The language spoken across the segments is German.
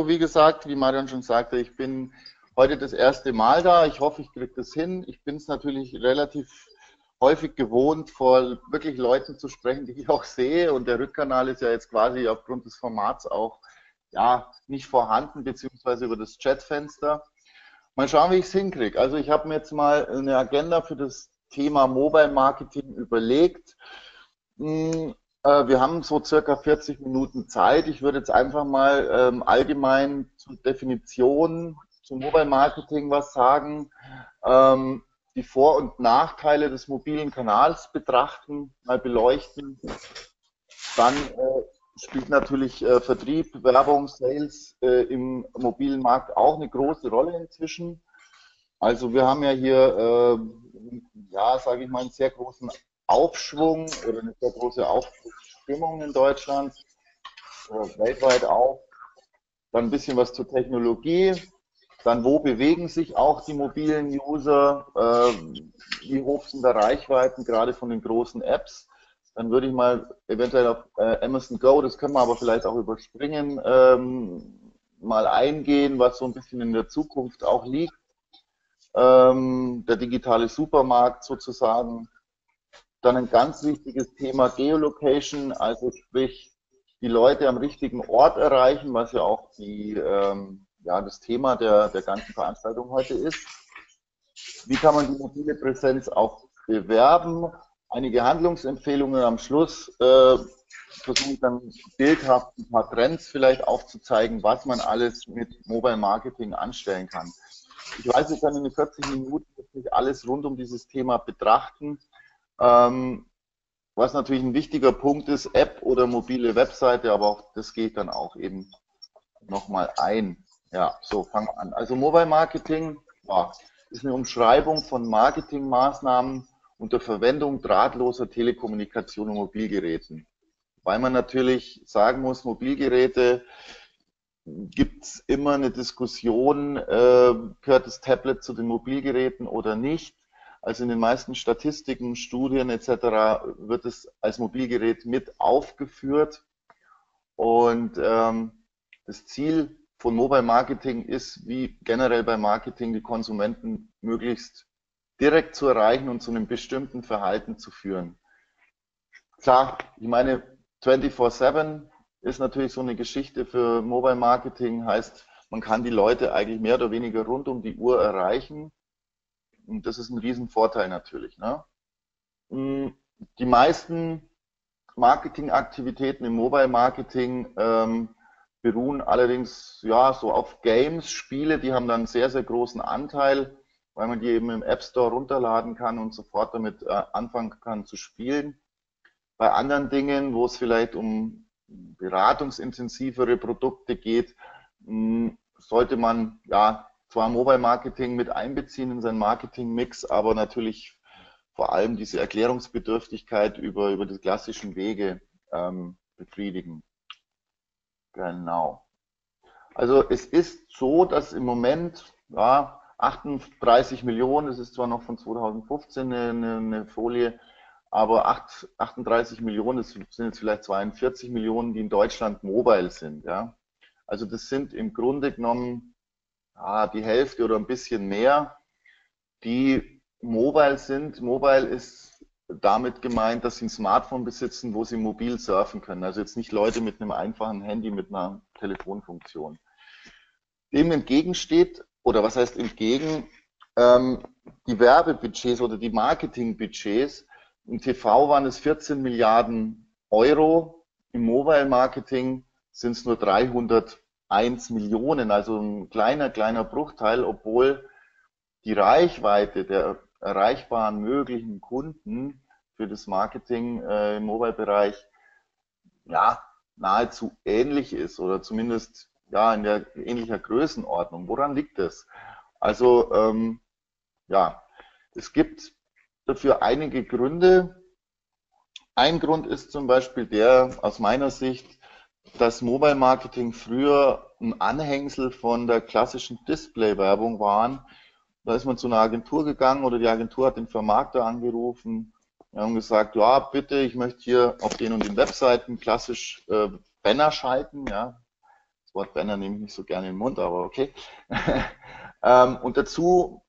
wie gesagt, wie Marian schon sagte, ich bin heute das erste Mal da. Ich hoffe, ich kriege das hin. Ich bin es natürlich relativ häufig gewohnt, vor wirklich Leuten zu sprechen, die ich auch sehe. Und der Rückkanal ist ja jetzt quasi aufgrund des Formats auch ja, nicht vorhanden, beziehungsweise über das Chatfenster. Mal schauen, wie ich es hinkriege. Also ich habe mir jetzt mal eine Agenda für das Thema Mobile Marketing überlegt. Hm, wir haben so circa 40 Minuten Zeit. Ich würde jetzt einfach mal ähm, allgemein zur Definition zum Mobile Marketing was sagen, ähm, die Vor- und Nachteile des mobilen Kanals betrachten, mal beleuchten. Dann äh, spielt natürlich äh, Vertrieb, Werbung, Sales äh, im mobilen Markt auch eine große Rolle inzwischen. Also wir haben ja hier, äh, ja, sage ich mal, einen sehr großen Aufschwung oder eine sehr große Aufstimmung in Deutschland, äh, weltweit auch. Dann ein bisschen was zur Technologie. Dann, wo bewegen sich auch die mobilen User? Äh, wie hoch sind da Reichweiten, gerade von den großen Apps? Dann würde ich mal eventuell auf äh, Amazon Go, das können wir aber vielleicht auch überspringen, ähm, mal eingehen, was so ein bisschen in der Zukunft auch liegt. Ähm, der digitale Supermarkt sozusagen. Dann ein ganz wichtiges Thema Geolocation, also sprich die Leute am richtigen Ort erreichen, was ja auch die, ähm, ja, das Thema der, der ganzen Veranstaltung heute ist. Wie kann man die mobile Präsenz auch bewerben? Einige Handlungsempfehlungen am Schluss. Äh, versuche ich dann bildhaft ein paar Trends vielleicht aufzuzeigen, was man alles mit Mobile Marketing anstellen kann. Ich weiß, ich kann in den 40 Minuten nicht alles rund um dieses Thema betrachten. Ähm, was natürlich ein wichtiger Punkt ist, App oder mobile Webseite, aber auch das geht dann auch eben nochmal ein. Ja, so wir an. Also Mobile Marketing ja, ist eine Umschreibung von Marketingmaßnahmen unter Verwendung drahtloser Telekommunikation und Mobilgeräten. Weil man natürlich sagen muss, Mobilgeräte gibt es immer eine Diskussion, äh, gehört das Tablet zu den Mobilgeräten oder nicht. Also in den meisten Statistiken, Studien etc. wird es als Mobilgerät mit aufgeführt. Und ähm, das Ziel von Mobile Marketing ist, wie generell bei Marketing, die Konsumenten möglichst direkt zu erreichen und zu einem bestimmten Verhalten zu führen. Klar, ich meine, 24-7 ist natürlich so eine Geschichte für Mobile Marketing, heißt, man kann die Leute eigentlich mehr oder weniger rund um die Uhr erreichen. Und das ist ein Riesenvorteil natürlich. Ne? Mm, die meisten Marketingaktivitäten im Mobile Marketing ähm, beruhen allerdings ja so auf Games, Spiele, die haben dann einen sehr, sehr großen Anteil, weil man die eben im App Store runterladen kann und sofort damit äh, anfangen kann zu spielen. Bei anderen Dingen, wo es vielleicht um beratungsintensivere Produkte geht, hm, sollte man ja zwar Mobile Marketing mit einbeziehen in seinen Marketing-Mix, aber natürlich vor allem diese Erklärungsbedürftigkeit über, über die klassischen Wege ähm, befriedigen. Genau. Also es ist so, dass im Moment ja, 38 Millionen, das ist zwar noch von 2015 eine, eine Folie, aber 8, 38 Millionen, das sind jetzt vielleicht 42 Millionen, die in Deutschland mobile sind. Ja? Also das sind im Grunde genommen ja, die Hälfte oder ein bisschen mehr, die mobile sind. Mobile ist damit gemeint, dass sie ein Smartphone besitzen, wo sie mobil surfen können. Also jetzt nicht Leute mit einem einfachen Handy mit einer Telefonfunktion. Dem entgegensteht, oder was heißt entgegen, ähm, die Werbebudgets oder die Marketingbudgets im TV waren es 14 Milliarden Euro. Im Mobile Marketing sind es nur 301 Millionen, also ein kleiner, kleiner Bruchteil, obwohl die Reichweite der erreichbaren möglichen Kunden für das Marketing äh, im Mobile-Bereich ja, nahezu ähnlich ist oder zumindest ja in der ähnlicher Größenordnung. Woran liegt das? Also ähm, ja, es gibt dafür einige Gründe. Ein Grund ist zum Beispiel der, aus meiner Sicht, dass Mobile Marketing früher ein Anhängsel von der klassischen Display-Werbung waren. Da ist man zu einer Agentur gegangen oder die Agentur hat den Vermarkter angerufen und gesagt, ja, bitte, ich möchte hier auf den und den Webseiten klassisch äh, Banner schalten, ja. Das Wort Banner nehme ich nicht so gerne in den Mund, aber okay. ähm, und dazu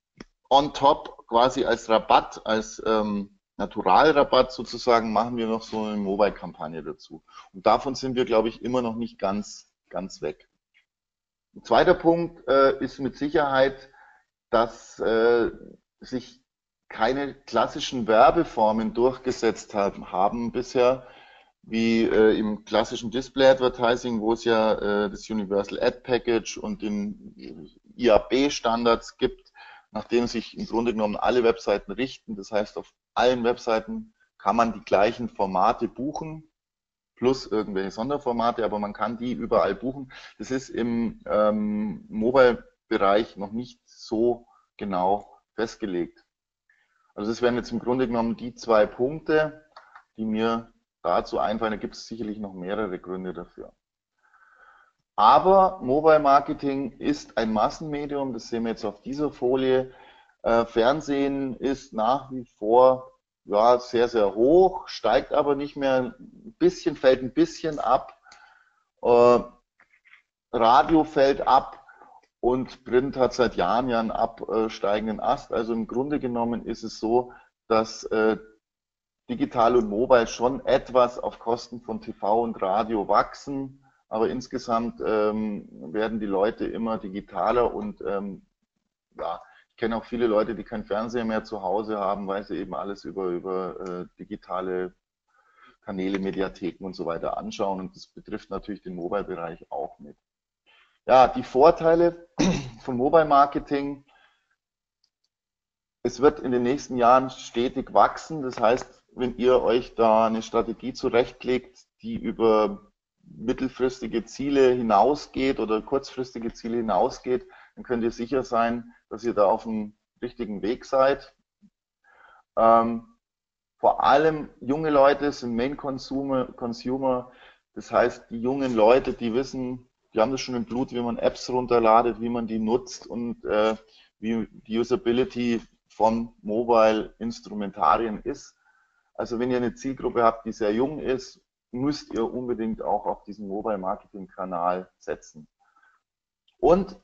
on top quasi als Rabatt, als ähm, Naturalrabatt sozusagen, machen wir noch so eine Mobile-Kampagne dazu. Und davon sind wir, glaube ich, immer noch nicht ganz, ganz weg. Ein zweiter Punkt äh, ist mit Sicherheit, dass äh, sich keine klassischen Werbeformen durchgesetzt haben, haben bisher, wie äh, im klassischen Display Advertising, wo es ja äh, das Universal Ad Package und den IAB-Standards gibt, nach dem sich im Grunde genommen alle Webseiten richten. Das heißt, auf allen Webseiten kann man die gleichen Formate buchen, plus irgendwelche Sonderformate, aber man kann die überall buchen. Das ist im ähm, Mobile-Bereich noch nicht so genau festgelegt. Also das wären jetzt im Grunde genommen die zwei Punkte, die mir dazu einfallen. Da gibt es sicherlich noch mehrere Gründe dafür. Aber Mobile Marketing ist ein Massenmedium, das sehen wir jetzt auf dieser Folie. Äh, Fernsehen ist nach wie vor ja, sehr, sehr hoch, steigt aber nicht mehr, ein bisschen, fällt ein bisschen ab. Äh, Radio fällt ab und Print hat seit Jahren ja einen absteigenden Ast. Also im Grunde genommen ist es so, dass äh, digital und mobile schon etwas auf Kosten von TV und Radio wachsen aber insgesamt ähm, werden die Leute immer digitaler und ähm, ja, ich kenne auch viele Leute, die kein Fernseher mehr zu Hause haben, weil sie eben alles über, über äh, digitale Kanäle, Mediatheken und so weiter anschauen und das betrifft natürlich den Mobile-Bereich auch mit. Ja, die Vorteile von Mobile Marketing. Es wird in den nächsten Jahren stetig wachsen. Das heißt, wenn ihr euch da eine Strategie zurechtlegt, die über mittelfristige Ziele hinausgeht oder kurzfristige Ziele hinausgeht, dann könnt ihr sicher sein, dass ihr da auf dem richtigen Weg seid. Ähm, vor allem junge Leute sind Main Consumer, Consumer. Das heißt, die jungen Leute, die wissen, die haben das schon im Blut, wie man Apps runterladet, wie man die nutzt und äh, wie die Usability von Mobile Instrumentarien ist. Also wenn ihr eine Zielgruppe habt, die sehr jung ist müsst ihr unbedingt auch auf diesen Mobile Marketing Kanal setzen. Und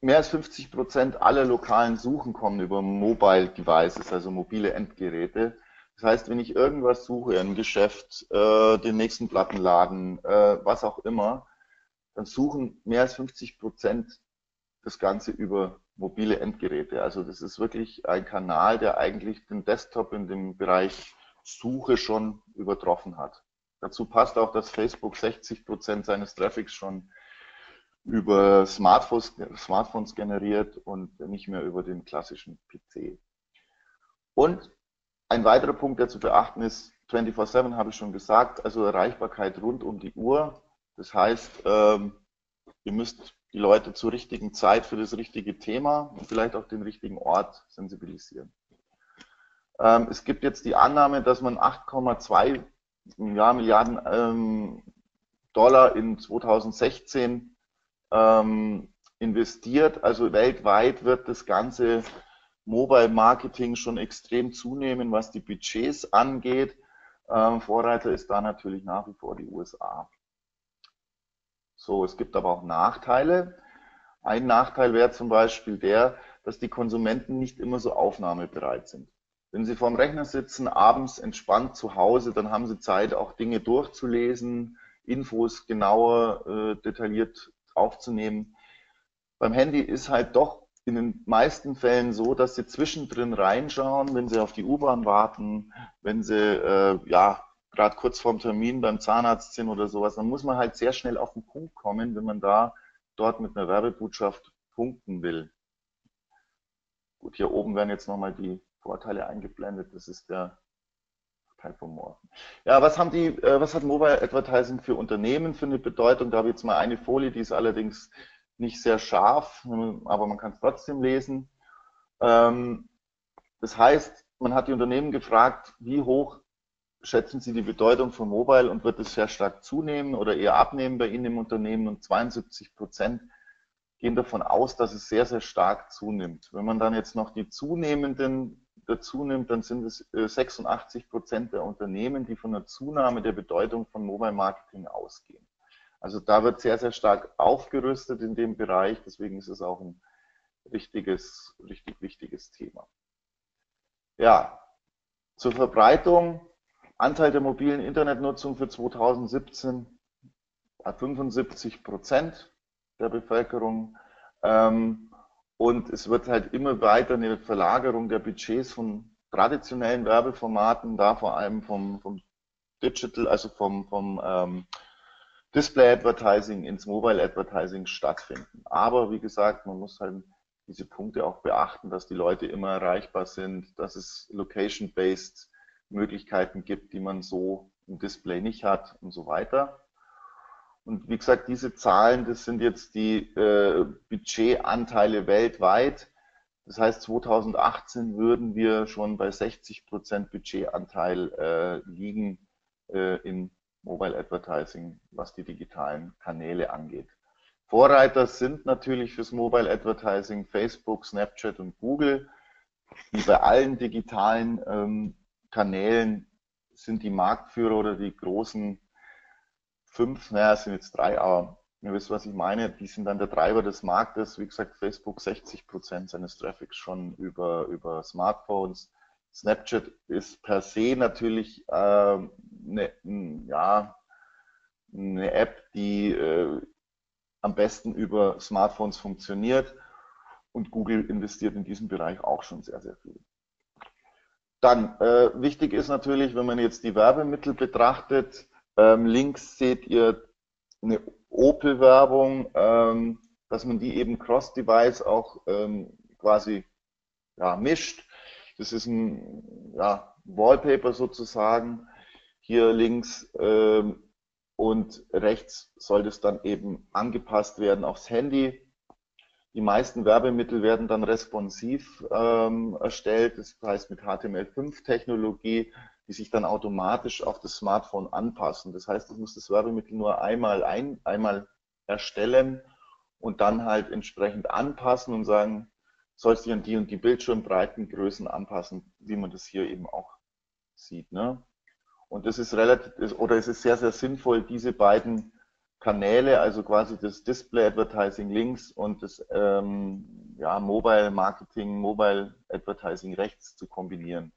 mehr als 50 Prozent aller lokalen Suchen kommen über Mobile Devices, also mobile Endgeräte. Das heißt, wenn ich irgendwas suche, ein Geschäft, äh, den nächsten Plattenladen, äh, was auch immer, dann suchen mehr als 50 Prozent das Ganze über mobile Endgeräte. Also das ist wirklich ein Kanal, der eigentlich den Desktop in dem Bereich Suche schon übertroffen hat. Dazu passt auch, dass Facebook 60 Prozent seines Traffics schon über Smartphones, Smartphones generiert und nicht mehr über den klassischen PC. Und ein weiterer Punkt, der zu beachten ist, 24-7 habe ich schon gesagt, also Erreichbarkeit rund um die Uhr. Das heißt, ähm, ihr müsst die Leute zur richtigen Zeit für das richtige Thema und vielleicht auch den richtigen Ort sensibilisieren. Ähm, es gibt jetzt die Annahme, dass man 8,2 ja, Milliarden ähm, Dollar in 2016 ähm, investiert. Also weltweit wird das ganze Mobile Marketing schon extrem zunehmen, was die Budgets angeht. Ähm, Vorreiter ist da natürlich nach wie vor die USA. So, es gibt aber auch Nachteile. Ein Nachteil wäre zum Beispiel der, dass die Konsumenten nicht immer so aufnahmebereit sind. Wenn Sie vorm Rechner sitzen, abends entspannt zu Hause, dann haben Sie Zeit, auch Dinge durchzulesen, Infos genauer, äh, detailliert aufzunehmen. Beim Handy ist halt doch in den meisten Fällen so, dass Sie zwischendrin reinschauen, wenn Sie auf die U-Bahn warten, wenn Sie äh, ja gerade kurz vorm Termin beim Zahnarzt sind oder sowas, dann muss man halt sehr schnell auf den Punkt kommen, wenn man da dort mit einer Werbebotschaft punkten will. Gut, hier oben werden jetzt nochmal die Vorteile eingeblendet. Das ist der Morgen. Ja, was haben die, äh, was hat Mobile Advertising für Unternehmen für eine Bedeutung? Da habe ich jetzt mal eine Folie, die ist allerdings nicht sehr scharf, aber man kann es trotzdem lesen. Ähm, das heißt, man hat die Unternehmen gefragt, wie hoch schätzen Sie die Bedeutung von Mobile und wird es sehr stark zunehmen oder eher abnehmen bei Ihnen im Unternehmen? Und 72 Prozent gehen davon aus, dass es sehr, sehr stark zunimmt. Wenn man dann jetzt noch die zunehmenden dazu nimmt, dann sind es 86 äh, Prozent der Unternehmen, die von einer Zunahme der Bedeutung von Mobile Marketing ausgehen. Also da wird sehr, sehr stark aufgerüstet in dem Bereich. Deswegen ist es auch ein richtiges, richtig wichtiges Thema. Ja, zur Verbreitung. Anteil der mobilen Internetnutzung für 2017 75 Prozent der Bevölkerung. Ähm, und es wird halt immer weiter eine Verlagerung der Budgets von traditionellen Werbeformaten, da vor allem vom, vom Digital, also vom, vom ähm, Display Advertising ins Mobile Advertising stattfinden. Aber wie gesagt, man muss halt diese Punkte auch beachten, dass die Leute immer erreichbar sind, dass es location-based Möglichkeiten gibt, die man so im Display nicht hat und so weiter. Und wie gesagt, diese Zahlen, das sind jetzt die äh, Budgetanteile weltweit. Das heißt, 2018 würden wir schon bei 60 Prozent Budgetanteil äh, liegen äh, in Mobile Advertising, was die digitalen Kanäle angeht. Vorreiter sind natürlich fürs Mobile Advertising Facebook, Snapchat und Google. Wie bei allen digitalen ähm, Kanälen sind die Marktführer oder die großen fünf, naja, es sind jetzt drei, aber ihr wisst, was ich meine, die sind dann der Treiber des Marktes. Wie gesagt, Facebook 60 Prozent seines Traffics schon über, über Smartphones. Snapchat ist per se natürlich äh, eine, ja, eine App, die äh, am besten über Smartphones funktioniert. Und Google investiert in diesem Bereich auch schon sehr, sehr viel. Dann, äh, wichtig ist natürlich, wenn man jetzt die Werbemittel betrachtet, ähm, links seht ihr eine Opel-Werbung, ähm, dass man die eben cross-device auch ähm, quasi ja, mischt. Das ist ein ja, Wallpaper sozusagen. Hier links ähm, und rechts soll das dann eben angepasst werden aufs Handy. Die meisten Werbemittel werden dann responsiv ähm, erstellt, das heißt mit HTML5-Technologie, die sich dann automatisch auf das Smartphone anpassen. Das heißt, ich muss das Werbemittel nur einmal, ein, einmal erstellen und dann halt entsprechend anpassen und sagen, sollst du an die und die Bildschirmbreitengrößen anpassen, wie man das hier eben auch sieht. Ne? Und das ist relativ, oder es ist sehr, sehr sinnvoll, diese beiden Kanäle, also quasi das Display Advertising links und das ähm, ja, Mobile Marketing, Mobile Advertising rechts zu kombinieren.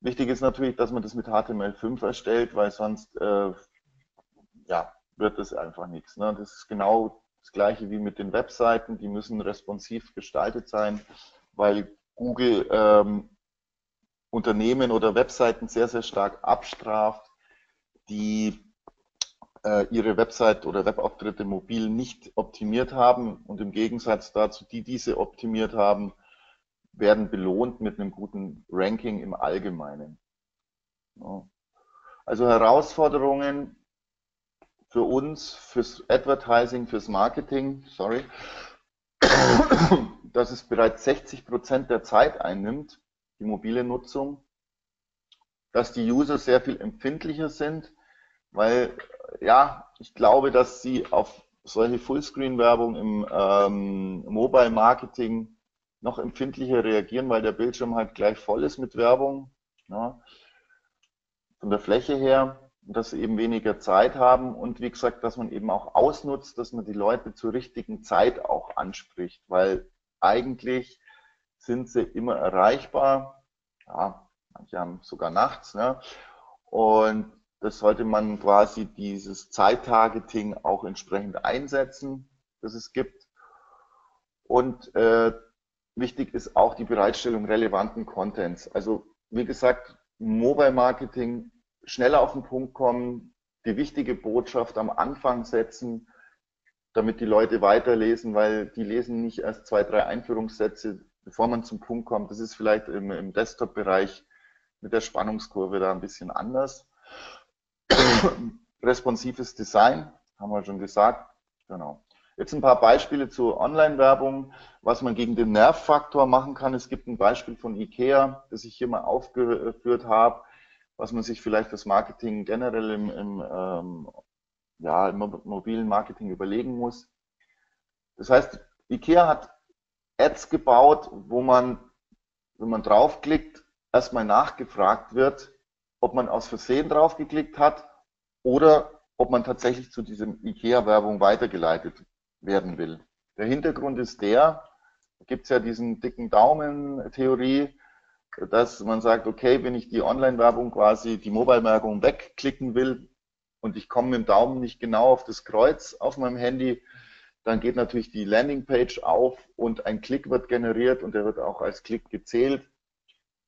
Wichtig ist natürlich, dass man das mit HTML5 erstellt, weil sonst äh, ja, wird das einfach nichts. Ne? Das ist genau das gleiche wie mit den Webseiten, die müssen responsiv gestaltet sein, weil Google ähm, Unternehmen oder Webseiten sehr, sehr stark abstraft, die äh, ihre Website oder Webauftritte mobil nicht optimiert haben und im Gegensatz dazu, die diese optimiert haben, werden belohnt mit einem guten Ranking im Allgemeinen. Also Herausforderungen für uns, fürs Advertising, fürs Marketing, sorry, dass es bereits 60 Prozent der Zeit einnimmt, die mobile Nutzung, dass die User sehr viel empfindlicher sind, weil ja, ich glaube, dass sie auf solche Fullscreen-Werbung im ähm, Mobile Marketing noch empfindlicher reagieren, weil der Bildschirm halt gleich voll ist mit Werbung. Ja, von der Fläche her, dass sie eben weniger Zeit haben und wie gesagt, dass man eben auch ausnutzt, dass man die Leute zur richtigen Zeit auch anspricht, weil eigentlich sind sie immer erreichbar. Ja, manche haben sogar nachts. Ne? Und das sollte man quasi dieses Zeittargeting auch entsprechend einsetzen, das es gibt. Und äh, wichtig ist auch die Bereitstellung relevanten Contents. Also wie gesagt, Mobile Marketing schneller auf den Punkt kommen, die wichtige Botschaft am Anfang setzen, damit die Leute weiterlesen, weil die lesen nicht erst zwei, drei Einführungssätze, bevor man zum Punkt kommt. Das ist vielleicht im, im Desktop-Bereich mit der Spannungskurve da ein bisschen anders. Responsives Design, haben wir schon gesagt. Genau. Jetzt ein paar Beispiele zur Online-Werbung, was man gegen den Nervfaktor machen kann. Es gibt ein Beispiel von IKEA, das ich hier mal aufgeführt habe, was man sich vielleicht fürs Marketing generell im, im, ähm, ja, im mobilen Marketing überlegen muss. Das heißt, IKEA hat Ads gebaut, wo man, wenn man draufklickt, erstmal nachgefragt wird, ob man aus Versehen draufgeklickt hat oder ob man tatsächlich zu diesem IKEA-Werbung weitergeleitet werden will. Der Hintergrund ist der, da gibt es ja diesen dicken Daumen-Theorie, dass man sagt, okay, wenn ich die Online-Werbung quasi, die Mobile-Werbung wegklicken will und ich komme mit dem Daumen nicht genau auf das Kreuz auf meinem Handy, dann geht natürlich die Landingpage auf und ein Klick wird generiert und der wird auch als Klick gezählt.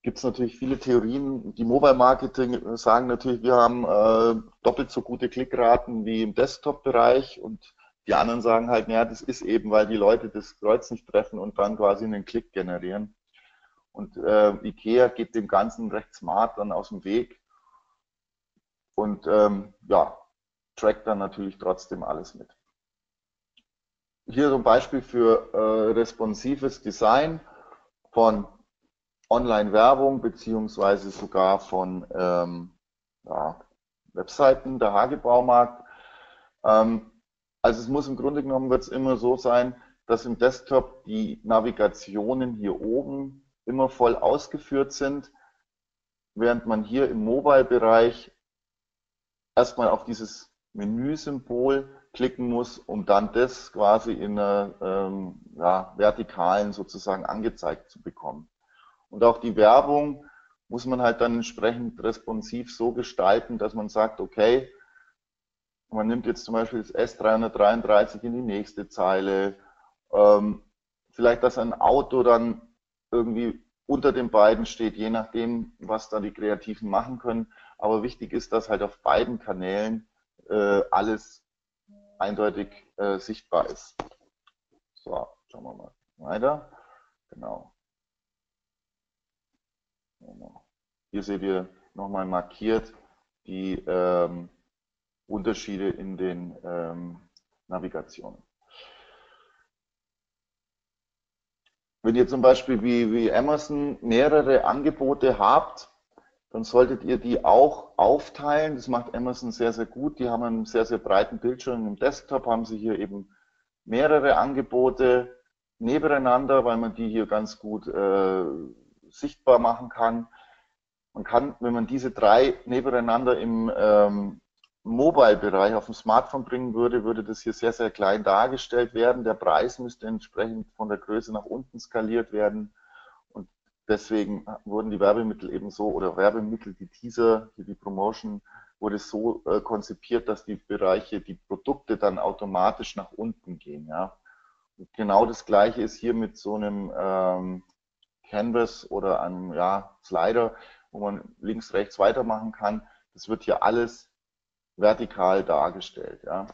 Gibt es natürlich viele Theorien. Die Mobile Marketing sagen natürlich, wir haben äh, doppelt so gute Klickraten wie im Desktop-Bereich und die anderen sagen halt, naja, das ist eben, weil die Leute das Kreuz nicht treffen und dann quasi einen Klick generieren. Und äh, IKEA geht dem Ganzen recht smart dann aus dem Weg und ähm, ja, trackt dann natürlich trotzdem alles mit hier so ein Beispiel für äh, responsives Design von Online-Werbung beziehungsweise sogar von ähm, ja, Webseiten, der Hagebaumarkt. Ähm, also es muss im Grunde genommen wird es immer so sein, dass im Desktop die Navigationen hier oben immer voll ausgeführt sind, während man hier im Mobile-Bereich erstmal auf dieses Menüsymbol klicken muss, um dann das quasi in einer ähm, ja, vertikalen sozusagen angezeigt zu bekommen. Und auch die Werbung muss man halt dann entsprechend responsiv so gestalten, dass man sagt, okay, man nimmt jetzt zum Beispiel das S333 in die nächste Zeile, ähm, vielleicht, dass ein Auto dann irgendwie unter den beiden steht, je nachdem, was da die Kreativen machen können. Aber wichtig ist, dass halt auf beiden Kanälen äh, alles eindeutig äh, sichtbar ist. So, schauen wir mal weiter. Genau. Hier seht ihr nochmal markiert die ähm, Unterschiede in den ähm, Navigationen. Wenn ihr zum Beispiel wie, wie Amazon mehrere Angebote habt, dann solltet ihr die auch aufteilen. Das macht Amazon sehr, sehr gut. Die haben einen sehr, sehr breiten Bildschirm im Desktop, haben sie hier eben mehrere Angebote nebeneinander, weil man die hier ganz gut äh, sichtbar machen kann. Man kann, wenn man diese drei nebeneinander im ähm, Mobile-Bereich auf dem Smartphone bringen würde, würde das hier sehr, sehr klein dargestellt werden. Der Preis müsste entsprechend von der Größe nach unten skaliert werden. Deswegen wurden die Werbemittel eben so oder Werbemittel, die Teaser, die Promotion, wurde so äh, konzipiert, dass die Bereiche, die Produkte dann automatisch nach unten gehen. Ja. Und genau das gleiche ist hier mit so einem ähm, Canvas oder einem ja, Slider, wo man links, rechts weitermachen kann. Das wird hier alles vertikal dargestellt. Ja.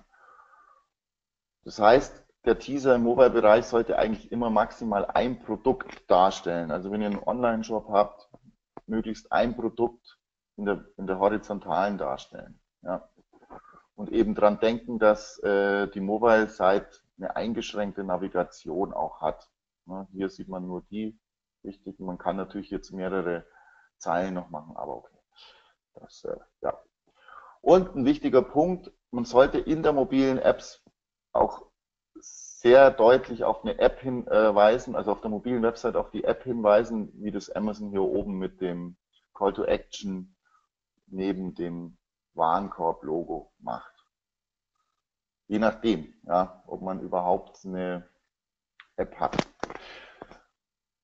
Das heißt, der Teaser im Mobile-Bereich sollte eigentlich immer maximal ein Produkt darstellen. Also wenn ihr einen Online-Shop habt, möglichst ein Produkt in der, in der horizontalen darstellen. Ja. Und eben dran denken, dass äh, die Mobile-Site eine eingeschränkte Navigation auch hat. Ja, hier sieht man nur die wichtigen. Man kann natürlich jetzt mehrere Zeilen noch machen, aber okay. Das, äh, ja. Und ein wichtiger Punkt, man sollte in der mobilen Apps auch sehr deutlich auf eine App hinweisen, also auf der mobilen Website auf die App hinweisen, wie das Amazon hier oben mit dem Call to Action neben dem Warenkorb-Logo macht. Je nachdem, ja, ob man überhaupt eine App hat.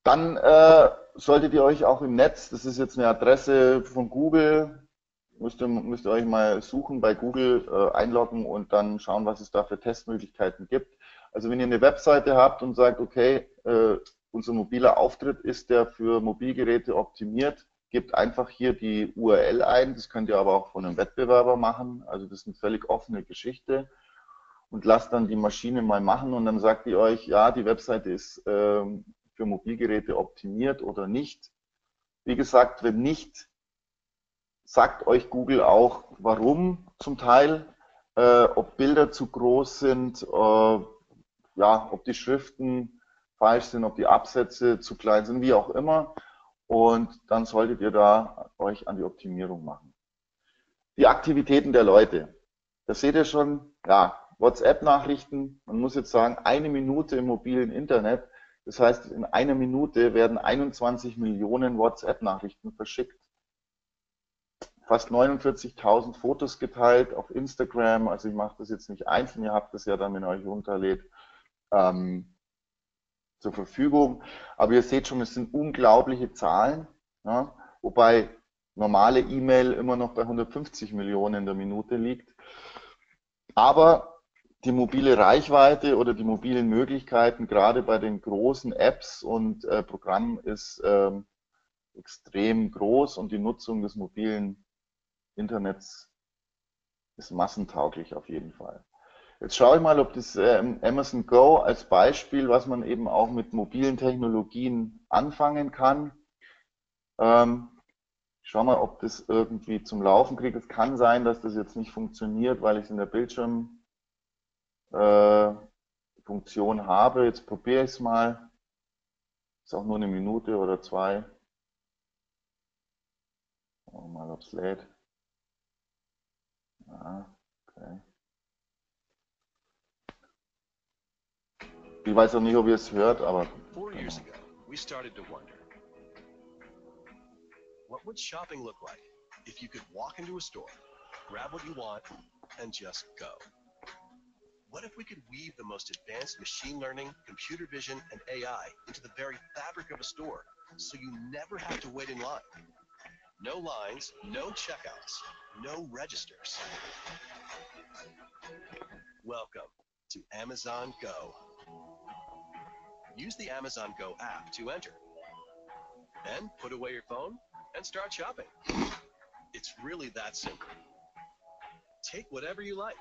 Dann äh, solltet ihr euch auch im Netz, das ist jetzt eine Adresse von Google, müsst ihr, müsst ihr euch mal suchen bei Google, äh, einloggen und dann schauen, was es da für Testmöglichkeiten gibt. Also wenn ihr eine Webseite habt und sagt, okay, äh, unser mobiler Auftritt ist der für Mobilgeräte optimiert, gebt einfach hier die URL ein. Das könnt ihr aber auch von einem Wettbewerber machen. Also das ist eine völlig offene Geschichte. Und lasst dann die Maschine mal machen und dann sagt ihr euch, ja, die Webseite ist ähm, für Mobilgeräte optimiert oder nicht. Wie gesagt, wenn nicht, sagt euch Google auch, warum zum Teil, äh, ob Bilder zu groß sind, äh, ja, ob die Schriften falsch sind, ob die Absätze zu klein sind, wie auch immer. Und dann solltet ihr da euch an die Optimierung machen. Die Aktivitäten der Leute. Da seht ihr schon, ja, WhatsApp-Nachrichten. Man muss jetzt sagen, eine Minute im mobilen Internet. Das heißt, in einer Minute werden 21 Millionen WhatsApp-Nachrichten verschickt. Fast 49.000 Fotos geteilt auf Instagram. Also ich mache das jetzt nicht einzeln, ihr habt das ja dann, ihr euch runterlädt, ähm, zur Verfügung. Aber ihr seht schon, es sind unglaubliche Zahlen, ja, wobei normale E-Mail immer noch bei 150 Millionen in der Minute liegt. Aber die mobile Reichweite oder die mobilen Möglichkeiten, gerade bei den großen Apps und äh, Programmen, ist ähm, extrem groß und die Nutzung des mobilen Internets ist massentauglich auf jeden Fall. Jetzt schaue ich mal, ob das ähm, Amazon Go als Beispiel, was man eben auch mit mobilen Technologien anfangen kann. Ähm, ich schaue mal, ob das irgendwie zum Laufen kriegt. Es kann sein, dass das jetzt nicht funktioniert, weil ich es in der Bildschirmfunktion äh, habe. Jetzt probiere ich es mal. Ist auch nur eine Minute oder zwei. Mal, ob es lädt. Okay. Ich weiß auch nicht, ob ihr es hört, aber. Four years ago, we started to wonder. What would shopping look like if you could walk into a store, grab what you want, and just go? What if we could weave the most advanced machine learning, computer vision, and AI into the very fabric of a store so you never have to wait in line? No lines, no checkouts, no registers. Welcome to Amazon Go. Use the Amazon Go app to enter. Then put away your phone and start shopping. It's really that simple. Take whatever you like.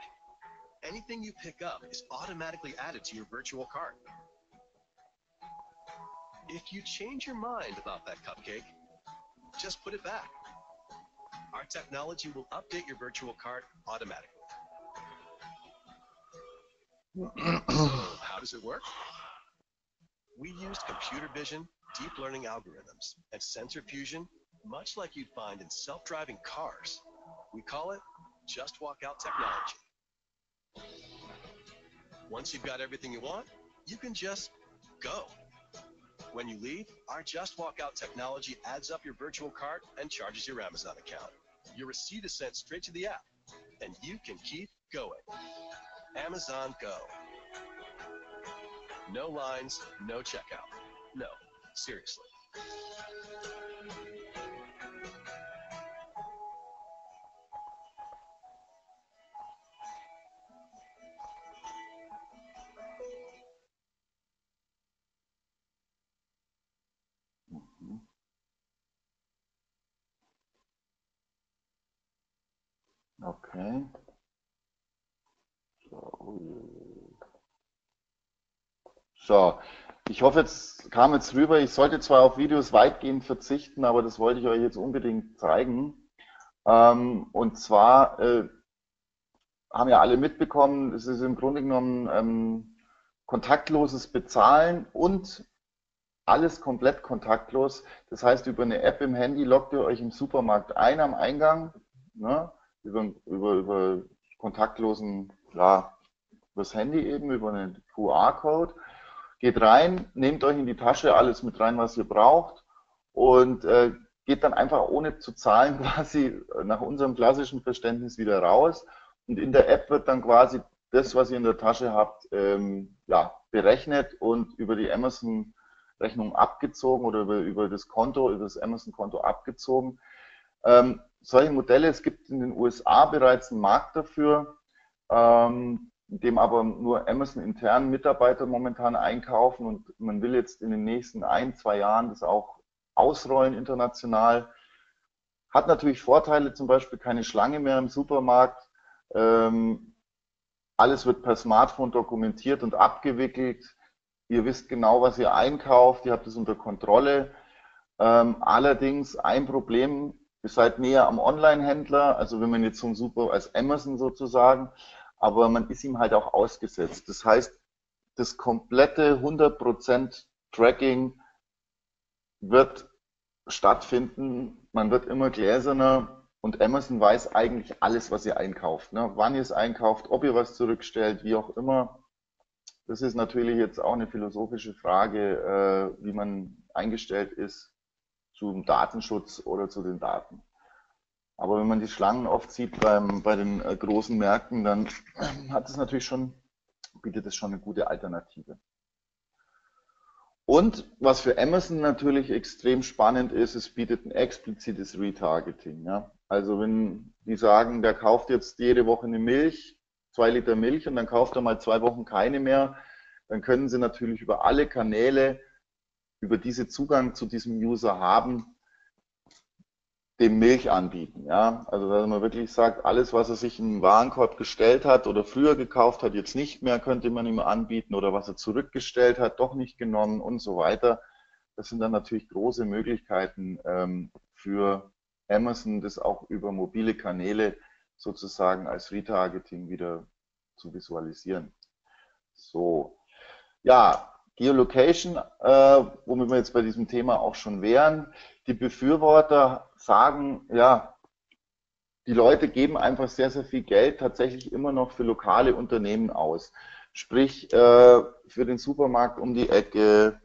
Anything you pick up is automatically added to your virtual cart. If you change your mind about that cupcake, just put it back. Our technology will update your virtual cart automatically. How does it work? We used computer vision, deep learning algorithms, and sensor fusion, much like you'd find in self-driving cars. We call it Just Walk Out technology. Once you've got everything you want, you can just go. When you leave, our Just Walk Out technology adds up your virtual cart and charges your Amazon account. Your receipt is sent straight to the app, and you can keep going. Amazon Go. No lines, no checkout. No, seriously. So, ich hoffe, jetzt kam jetzt rüber. Ich sollte zwar auf Videos weitgehend verzichten, aber das wollte ich euch jetzt unbedingt zeigen. Ähm, und zwar äh, haben ja alle mitbekommen, es ist im Grunde genommen ähm, kontaktloses Bezahlen und alles komplett kontaktlos. Das heißt, über eine App im Handy loggt ihr euch im Supermarkt ein am Eingang. Ne? über, über, über kontaktlosen, ja, übers Handy eben, über einen QR-Code. Geht rein, nehmt euch in die Tasche alles mit rein, was ihr braucht und äh, geht dann einfach ohne zu zahlen quasi nach unserem klassischen Verständnis wieder raus. Und in der App wird dann quasi das, was ihr in der Tasche habt, ähm, ja, berechnet und über die Amazon-Rechnung abgezogen oder über, über das Konto, über das Amazon-Konto abgezogen. Ähm, solche Modelle, es gibt in den USA bereits einen Markt dafür, ähm, dem aber nur Amazon intern Mitarbeiter momentan einkaufen und man will jetzt in den nächsten ein, zwei Jahren das auch ausrollen international. Hat natürlich Vorteile, zum Beispiel keine Schlange mehr im Supermarkt. Ähm, alles wird per Smartphone dokumentiert und abgewickelt. Ihr wisst genau, was ihr einkauft, ihr habt es unter Kontrolle. Ähm, allerdings ein Problem Ihr seid näher am Online-Händler, also wenn man jetzt so ein Super als Amazon sozusagen, aber man ist ihm halt auch ausgesetzt. Das heißt, das komplette 100% Tracking wird stattfinden. Man wird immer gläserner und Amazon weiß eigentlich alles, was ihr einkauft. Ne? Wann ihr es einkauft, ob ihr was zurückstellt, wie auch immer. Das ist natürlich jetzt auch eine philosophische Frage, äh, wie man eingestellt ist zum Datenschutz oder zu den Daten. Aber wenn man die Schlangen oft sieht beim, bei den äh, großen Märkten, dann hat es natürlich schon, bietet es schon eine gute Alternative. Und was für Amazon natürlich extrem spannend ist, es bietet ein explizites Retargeting. Ja? Also wenn die sagen, der kauft jetzt jede Woche eine Milch, zwei Liter Milch und dann kauft er mal zwei Wochen keine mehr, dann können sie natürlich über alle Kanäle, über diese Zugang zu diesem User haben, dem Milch anbieten. Ja? Also dass man wirklich sagt, alles, was er sich in den Warenkorb gestellt hat oder früher gekauft hat, jetzt nicht mehr, könnte man ihm anbieten oder was er zurückgestellt hat, doch nicht genommen und so weiter. Das sind dann natürlich große Möglichkeiten ähm, für Amazon, das auch über mobile Kanäle sozusagen als Retargeting wieder zu visualisieren. So, ja, Geolocation, äh, womit wir jetzt bei diesem Thema auch schon wären. Die Befürworter sagen, ja, die Leute geben einfach sehr, sehr viel Geld tatsächlich immer noch für lokale Unternehmen aus. Sprich, äh, für den Supermarkt um die Ecke,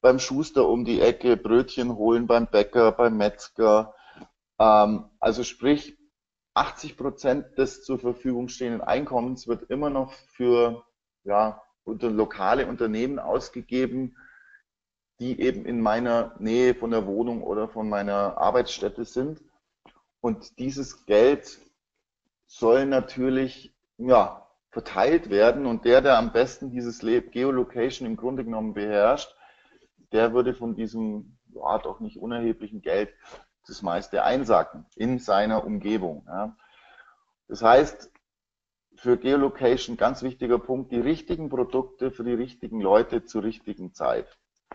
beim Schuster um die Ecke, Brötchen holen beim Bäcker, beim Metzger. Ähm, also sprich, 80 Prozent des zur Verfügung stehenden Einkommens wird immer noch für ja, unter lokale Unternehmen ausgegeben, die eben in meiner Nähe von der Wohnung oder von meiner Arbeitsstätte sind. Und dieses Geld soll natürlich ja, verteilt werden und der, der am besten dieses Geolocation im Grunde genommen beherrscht, der würde von diesem ja, doch nicht unerheblichen Geld das meiste einsacken in seiner Umgebung. Ja. Das heißt, für Geolocation ganz wichtiger Punkt, die richtigen Produkte für die richtigen Leute zur richtigen Zeit.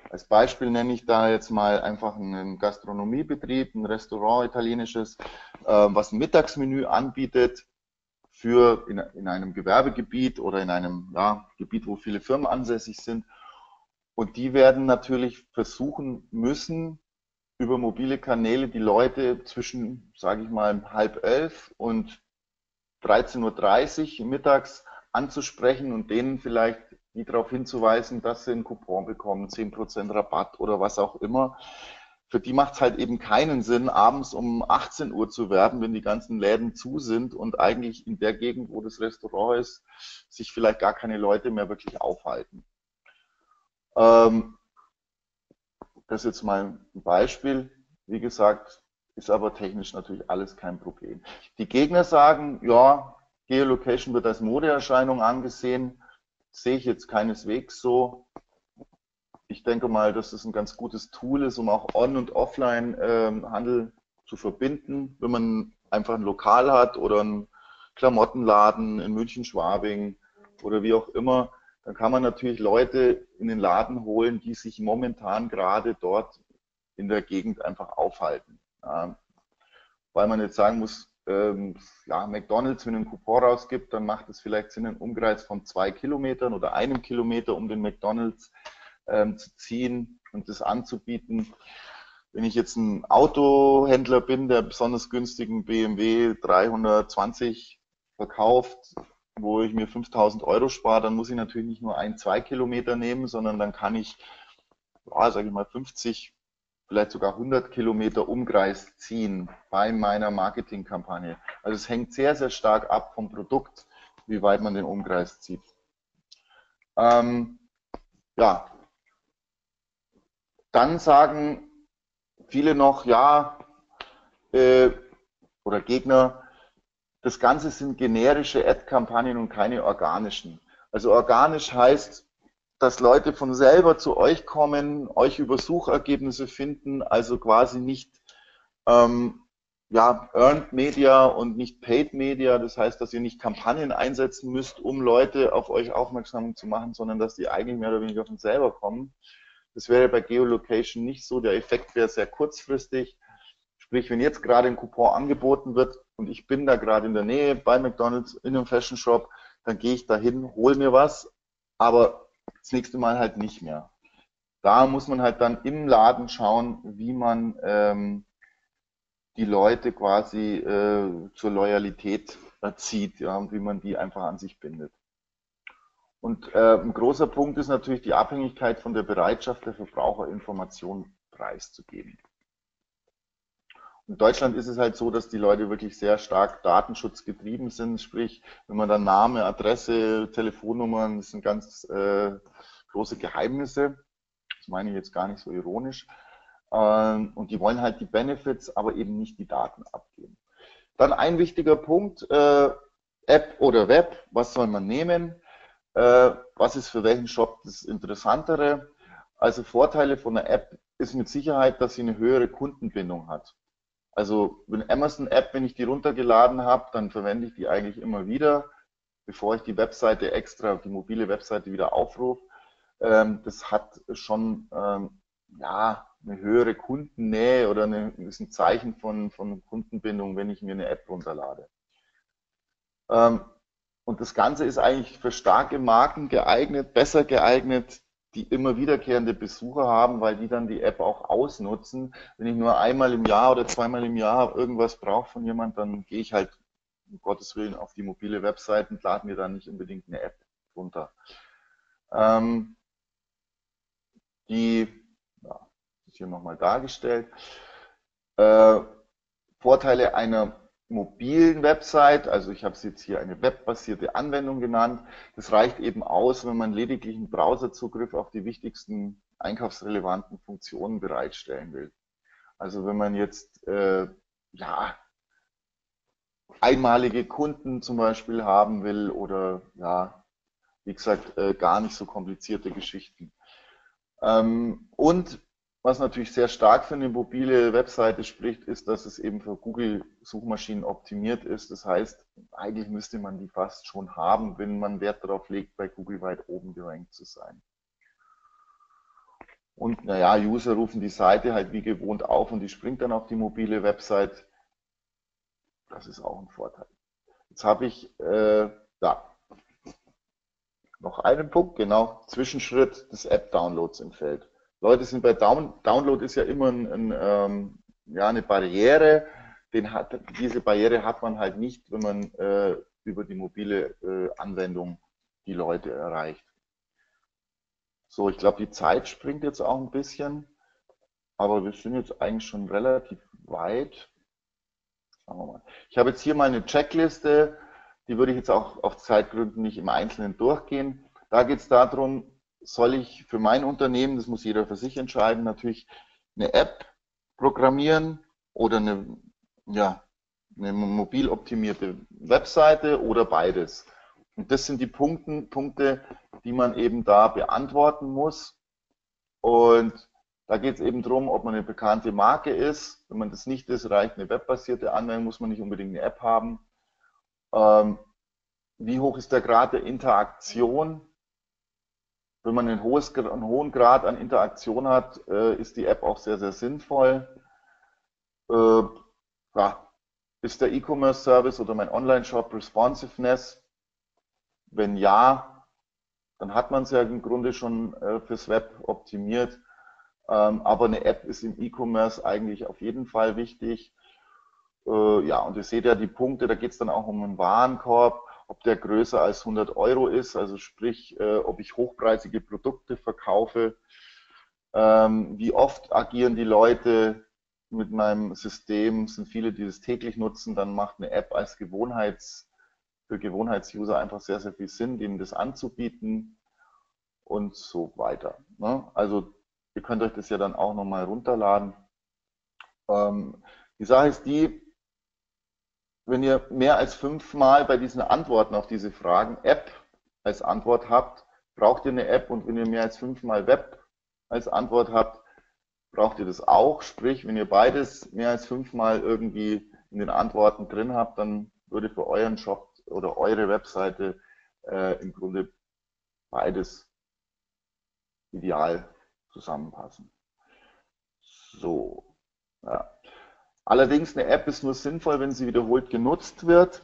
Als Beispiel nenne ich da jetzt mal einfach einen Gastronomiebetrieb, ein Restaurant italienisches, äh, was ein Mittagsmenü anbietet für in, in einem Gewerbegebiet oder in einem ja, Gebiet, wo viele Firmen ansässig sind. Und die werden natürlich versuchen müssen, über mobile Kanäle die Leute zwischen, sage ich mal, halb elf und 13.30 Uhr mittags anzusprechen und denen vielleicht die darauf hinzuweisen, dass sie einen Coupon bekommen, 10% Rabatt oder was auch immer. Für die macht es halt eben keinen Sinn, abends um 18 Uhr zu werben, wenn die ganzen Läden zu sind und eigentlich in der Gegend, wo das Restaurant ist, sich vielleicht gar keine Leute mehr wirklich aufhalten. Ähm, das ist jetzt mal ein Beispiel. Wie gesagt, ist aber technisch natürlich alles kein Problem. Die Gegner sagen, ja, Geolocation wird als Modeerscheinung angesehen sehe ich jetzt keineswegs so. Ich denke mal, dass es ein ganz gutes Tool ist, um auch On- und Offline-Handel ähm, zu verbinden. Wenn man einfach ein Lokal hat oder einen Klamottenladen in München-Schwabing oder wie auch immer, dann kann man natürlich Leute in den Laden holen, die sich momentan gerade dort in der Gegend einfach aufhalten. Ja, weil man jetzt sagen muss, ähm, ja, McDonalds, wenn ein Coupon rausgibt, dann macht es vielleicht Sinn, einen Umkreis von zwei Kilometern oder einem Kilometer um den McDonalds ähm, zu ziehen und das anzubieten. Wenn ich jetzt ein Autohändler bin, der besonders günstigen BMW 320 verkauft, wo ich mir 5000 Euro spare, dann muss ich natürlich nicht nur ein, zwei Kilometer nehmen, sondern dann kann ich, ja, sage ich mal, 50 vielleicht sogar 100 Kilometer Umkreis ziehen bei meiner Marketingkampagne. Also es hängt sehr, sehr stark ab vom Produkt, wie weit man den Umkreis zieht. Ähm, ja, dann sagen viele noch, ja, äh, oder Gegner, das Ganze sind generische Ad-Kampagnen und keine organischen. Also organisch heißt, dass Leute von selber zu euch kommen, euch über Suchergebnisse finden, also quasi nicht ähm, ja, Earned Media und nicht Paid Media. Das heißt, dass ihr nicht Kampagnen einsetzen müsst, um Leute auf euch aufmerksam zu machen, sondern dass die eigentlich mehr oder weniger von selber kommen. Das wäre bei Geolocation nicht so. Der Effekt wäre sehr kurzfristig. Sprich, wenn jetzt gerade ein Coupon angeboten wird und ich bin da gerade in der Nähe bei McDonald's in einem Fashion Shop, dann gehe ich dahin, hole mir was, aber das nächste Mal halt nicht mehr. Da muss man halt dann im Laden schauen, wie man ähm, die Leute quasi äh, zur Loyalität erzieht ja, und wie man die einfach an sich bindet. Und äh, ein großer Punkt ist natürlich die Abhängigkeit von der Bereitschaft der Verbraucher, Informationen preiszugeben. In Deutschland ist es halt so, dass die Leute wirklich sehr stark datenschutzgetrieben sind. Sprich, wenn man dann Name, Adresse, Telefonnummern, das sind ganz äh, große Geheimnisse. Das meine ich jetzt gar nicht so ironisch. Ähm, und die wollen halt die Benefits, aber eben nicht die Daten abgeben. Dann ein wichtiger Punkt, äh, App oder Web, was soll man nehmen? Äh, was ist für welchen Shop das Interessantere? Also Vorteile von der App ist mit Sicherheit, dass sie eine höhere Kundenbindung hat. Also wenn Amazon-App, wenn ich die runtergeladen habe, dann verwende ich die eigentlich immer wieder, bevor ich die Webseite extra, die mobile Webseite wieder aufrufe. Ähm, das hat schon ähm, ja, eine höhere Kundennähe oder eine, ist ein Zeichen von, von Kundenbindung, wenn ich mir eine App runterlade. Ähm, und das Ganze ist eigentlich für starke Marken geeignet, besser geeignet, die immer wiederkehrende Besucher haben, weil die dann die App auch ausnutzen. Wenn ich nur einmal im Jahr oder zweimal im Jahr irgendwas brauche von jemand, dann gehe ich halt um Gottes Willen auf die mobile Webseite und lade mir dann nicht unbedingt eine App runter. Ähm, die ja, ist hier nochmal dargestellt. Äh, Vorteile einer mobilen Website, also ich habe es jetzt hier eine webbasierte Anwendung genannt. Das reicht eben aus, wenn man lediglich einen Browserzugriff auf die wichtigsten einkaufsrelevanten Funktionen bereitstellen will. Also wenn man jetzt äh, ja einmalige Kunden zum Beispiel haben will oder ja, wie gesagt, äh, gar nicht so komplizierte Geschichten. Ähm, und was natürlich sehr stark für eine mobile Webseite spricht, ist, dass es eben für Google-Suchmaschinen optimiert ist. Das heißt, eigentlich müsste man die fast schon haben, wenn man Wert darauf legt, bei Google weit oben gerankt zu sein. Und naja, User rufen die Seite halt wie gewohnt auf und die springt dann auf die mobile Website. Das ist auch ein Vorteil. Jetzt habe ich äh, da noch einen Punkt, genau, Zwischenschritt des App-Downloads im Feld. Leute sind bei Down Download ist ja immer ein, ein, ähm, ja, eine Barriere. Hat, diese Barriere hat man halt nicht, wenn man äh, über die mobile äh, Anwendung die Leute erreicht. So, ich glaube, die Zeit springt jetzt auch ein bisschen, aber wir sind jetzt eigentlich schon relativ weit. Schauen wir mal. Ich habe jetzt hier mal eine Checkliste, die würde ich jetzt auch auf Zeitgründen nicht im Einzelnen durchgehen. Da geht es darum, soll ich für mein Unternehmen, das muss jeder für sich entscheiden, natürlich eine App programmieren oder eine, ja, eine mobil optimierte Webseite oder beides. Und das sind die Punkte, Punkte, die man eben da beantworten muss. Und da geht es eben darum, ob man eine bekannte Marke ist. Wenn man das nicht ist, reicht eine webbasierte Anwendung, muss man nicht unbedingt eine App haben. Ähm, wie hoch ist der Grad der Interaktion? Wenn man ein hohes, einen hohen Grad an Interaktion hat, äh, ist die App auch sehr, sehr sinnvoll. Äh, ja, ist der E-Commerce-Service oder mein Online-Shop Responsiveness? Wenn ja, dann hat man es ja im Grunde schon äh, fürs Web optimiert. Ähm, aber eine App ist im E-Commerce eigentlich auf jeden Fall wichtig. Äh, ja, und ihr seht ja die Punkte, da geht es dann auch um einen Warenkorb ob der größer als 100 Euro ist, also sprich, äh, ob ich hochpreisige Produkte verkaufe, ähm, wie oft agieren die Leute mit meinem System, sind viele, die es täglich nutzen, dann macht eine App als Gewohnheits, für Gewohnheitsuser einfach sehr, sehr viel Sinn, denen das anzubieten und so weiter. Ne? Also ihr könnt euch das ja dann auch nochmal runterladen. Ähm, die Sache ist die, wenn ihr mehr als fünfmal bei diesen Antworten auf diese Fragen App als Antwort habt, braucht ihr eine App und wenn ihr mehr als fünfmal Web als Antwort habt, braucht ihr das auch. Sprich, wenn ihr beides mehr als fünfmal irgendwie in den Antworten drin habt, dann würde für euren Shop oder eure Webseite äh, im Grunde beides ideal zusammenpassen. So, ja. Allerdings eine App ist nur sinnvoll, wenn sie wiederholt genutzt wird.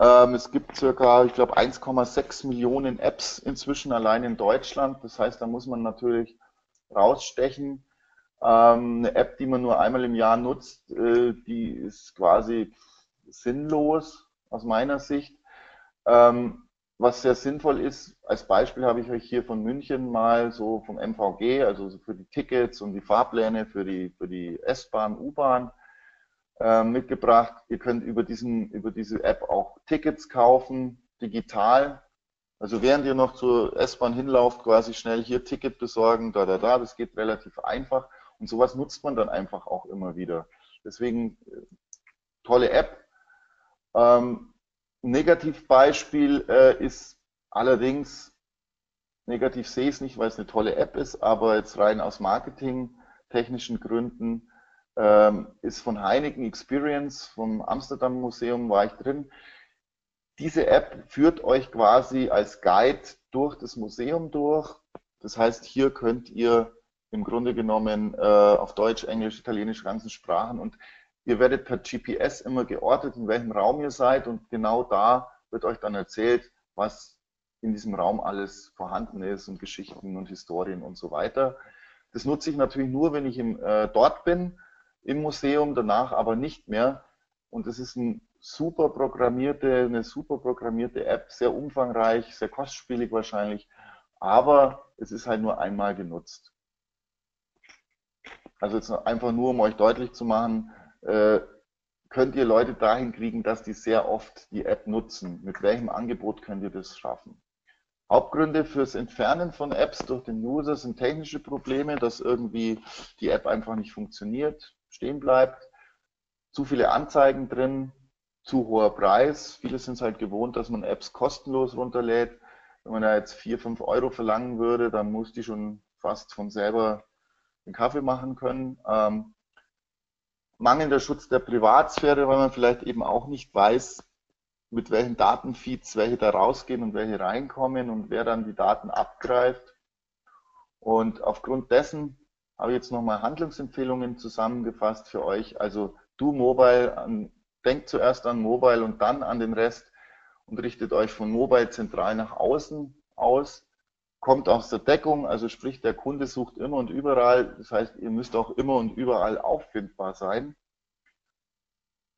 Ähm, es gibt circa, ich glaube, 1,6 Millionen Apps inzwischen allein in Deutschland. Das heißt, da muss man natürlich rausstechen. Ähm, eine App, die man nur einmal im Jahr nutzt, äh, die ist quasi sinnlos aus meiner Sicht. Ähm, was sehr sinnvoll ist, als Beispiel habe ich euch hier von München mal so vom MVG, also für die Tickets und die Fahrpläne für die, für die S-Bahn, U-Bahn, äh, mitgebracht. Ihr könnt über, diesen, über diese App auch Tickets kaufen, digital. Also während ihr noch zur S-Bahn hinlauft, quasi schnell hier Ticket besorgen, da, da, da, das geht relativ einfach. Und sowas nutzt man dann einfach auch immer wieder. Deswegen äh, tolle App. Ähm, Negativbeispiel äh, ist allerdings, negativ sehe ich es nicht, weil es eine tolle App ist, aber jetzt rein aus marketingtechnischen Gründen ähm, ist von Heineken Experience vom Amsterdam Museum war ich drin. Diese App führt euch quasi als Guide durch das Museum durch. Das heißt, hier könnt ihr im Grunde genommen äh, auf Deutsch, Englisch, Italienisch, ganzen Sprachen und ihr werdet per GPS immer geortet, in welchem Raum ihr seid und genau da wird euch dann erzählt, was in diesem Raum alles vorhanden ist und Geschichten und Historien und so weiter. Das nutze ich natürlich nur, wenn ich im, äh, dort bin im Museum, danach aber nicht mehr. Und es ist ein super programmierte, eine super programmierte App, sehr umfangreich, sehr kostspielig wahrscheinlich, aber es ist halt nur einmal genutzt. Also jetzt einfach nur, um euch deutlich zu machen, äh, könnt ihr Leute dahin kriegen, dass die sehr oft die App nutzen. Mit welchem Angebot könnt ihr das schaffen? Hauptgründe fürs Entfernen von Apps durch den User sind technische Probleme, dass irgendwie die App einfach nicht funktioniert, stehen bleibt, zu viele Anzeigen drin, zu hoher Preis. Viele sind es halt gewohnt, dass man Apps kostenlos runterlädt. Wenn man da jetzt 4, 5 Euro verlangen würde, dann muss die schon fast von selber den Kaffee machen können. Ähm, mangelnder Schutz der Privatsphäre, weil man vielleicht eben auch nicht weiß, mit welchen Datenfeeds welche da rausgehen und welche reinkommen und wer dann die Daten abgreift. Und aufgrund dessen habe jetzt nochmal Handlungsempfehlungen zusammengefasst für euch. Also du Mobile, denkt zuerst an Mobile und dann an den Rest und richtet euch von Mobile zentral nach außen aus. Kommt aus der Deckung, also sprich der Kunde sucht immer und überall. Das heißt, ihr müsst auch immer und überall auffindbar sein.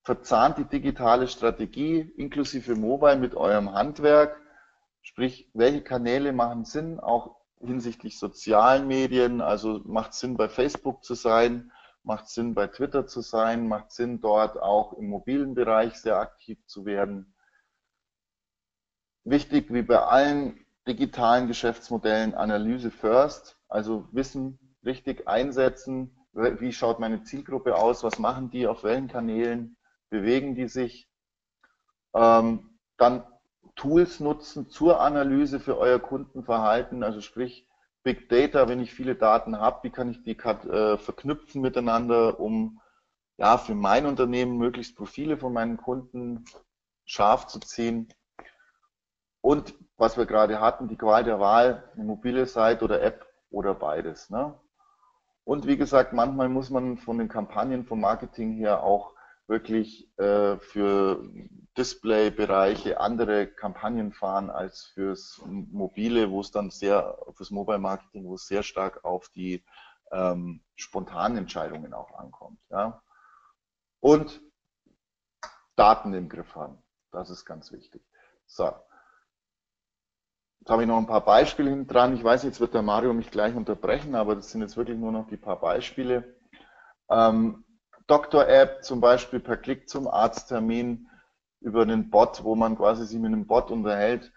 Verzahnt die digitale Strategie inklusive Mobile mit eurem Handwerk. Sprich, welche Kanäle machen Sinn, auch hinsichtlich sozialen Medien, also macht Sinn bei Facebook zu sein, macht Sinn bei Twitter zu sein, macht Sinn dort auch im mobilen Bereich sehr aktiv zu werden. Wichtig wie bei allen digitalen Geschäftsmodellen Analyse first, also Wissen richtig einsetzen, wie schaut meine Zielgruppe aus, was machen die, auf welchen Kanälen bewegen die sich. Ähm, dann Tools nutzen zur Analyse für euer Kundenverhalten, also sprich Big Data, wenn ich viele Daten habe, wie kann ich die äh, verknüpfen miteinander, um ja für mein Unternehmen möglichst Profile von meinen Kunden scharf zu ziehen. Und was wir gerade hatten, die Qual der Wahl, eine mobile Seite oder App oder beides. Ne? Und wie gesagt, manchmal muss man von den Kampagnen vom Marketing her auch wirklich äh, für Display-Bereiche andere Kampagnen fahren als fürs Mobile, wo es dann sehr, fürs Mobile Marketing, wo es sehr stark auf die ähm, spontanen Entscheidungen auch ankommt. Ja. Und Daten im Griff haben. Das ist ganz wichtig. So. Jetzt habe ich noch ein paar Beispiele hinten dran. Ich weiß, jetzt wird der Mario mich gleich unterbrechen, aber das sind jetzt wirklich nur noch die paar Beispiele. Ähm, Doktor-App zum Beispiel per Klick zum Arzttermin über einen Bot, wo man quasi sich mit einem Bot unterhält.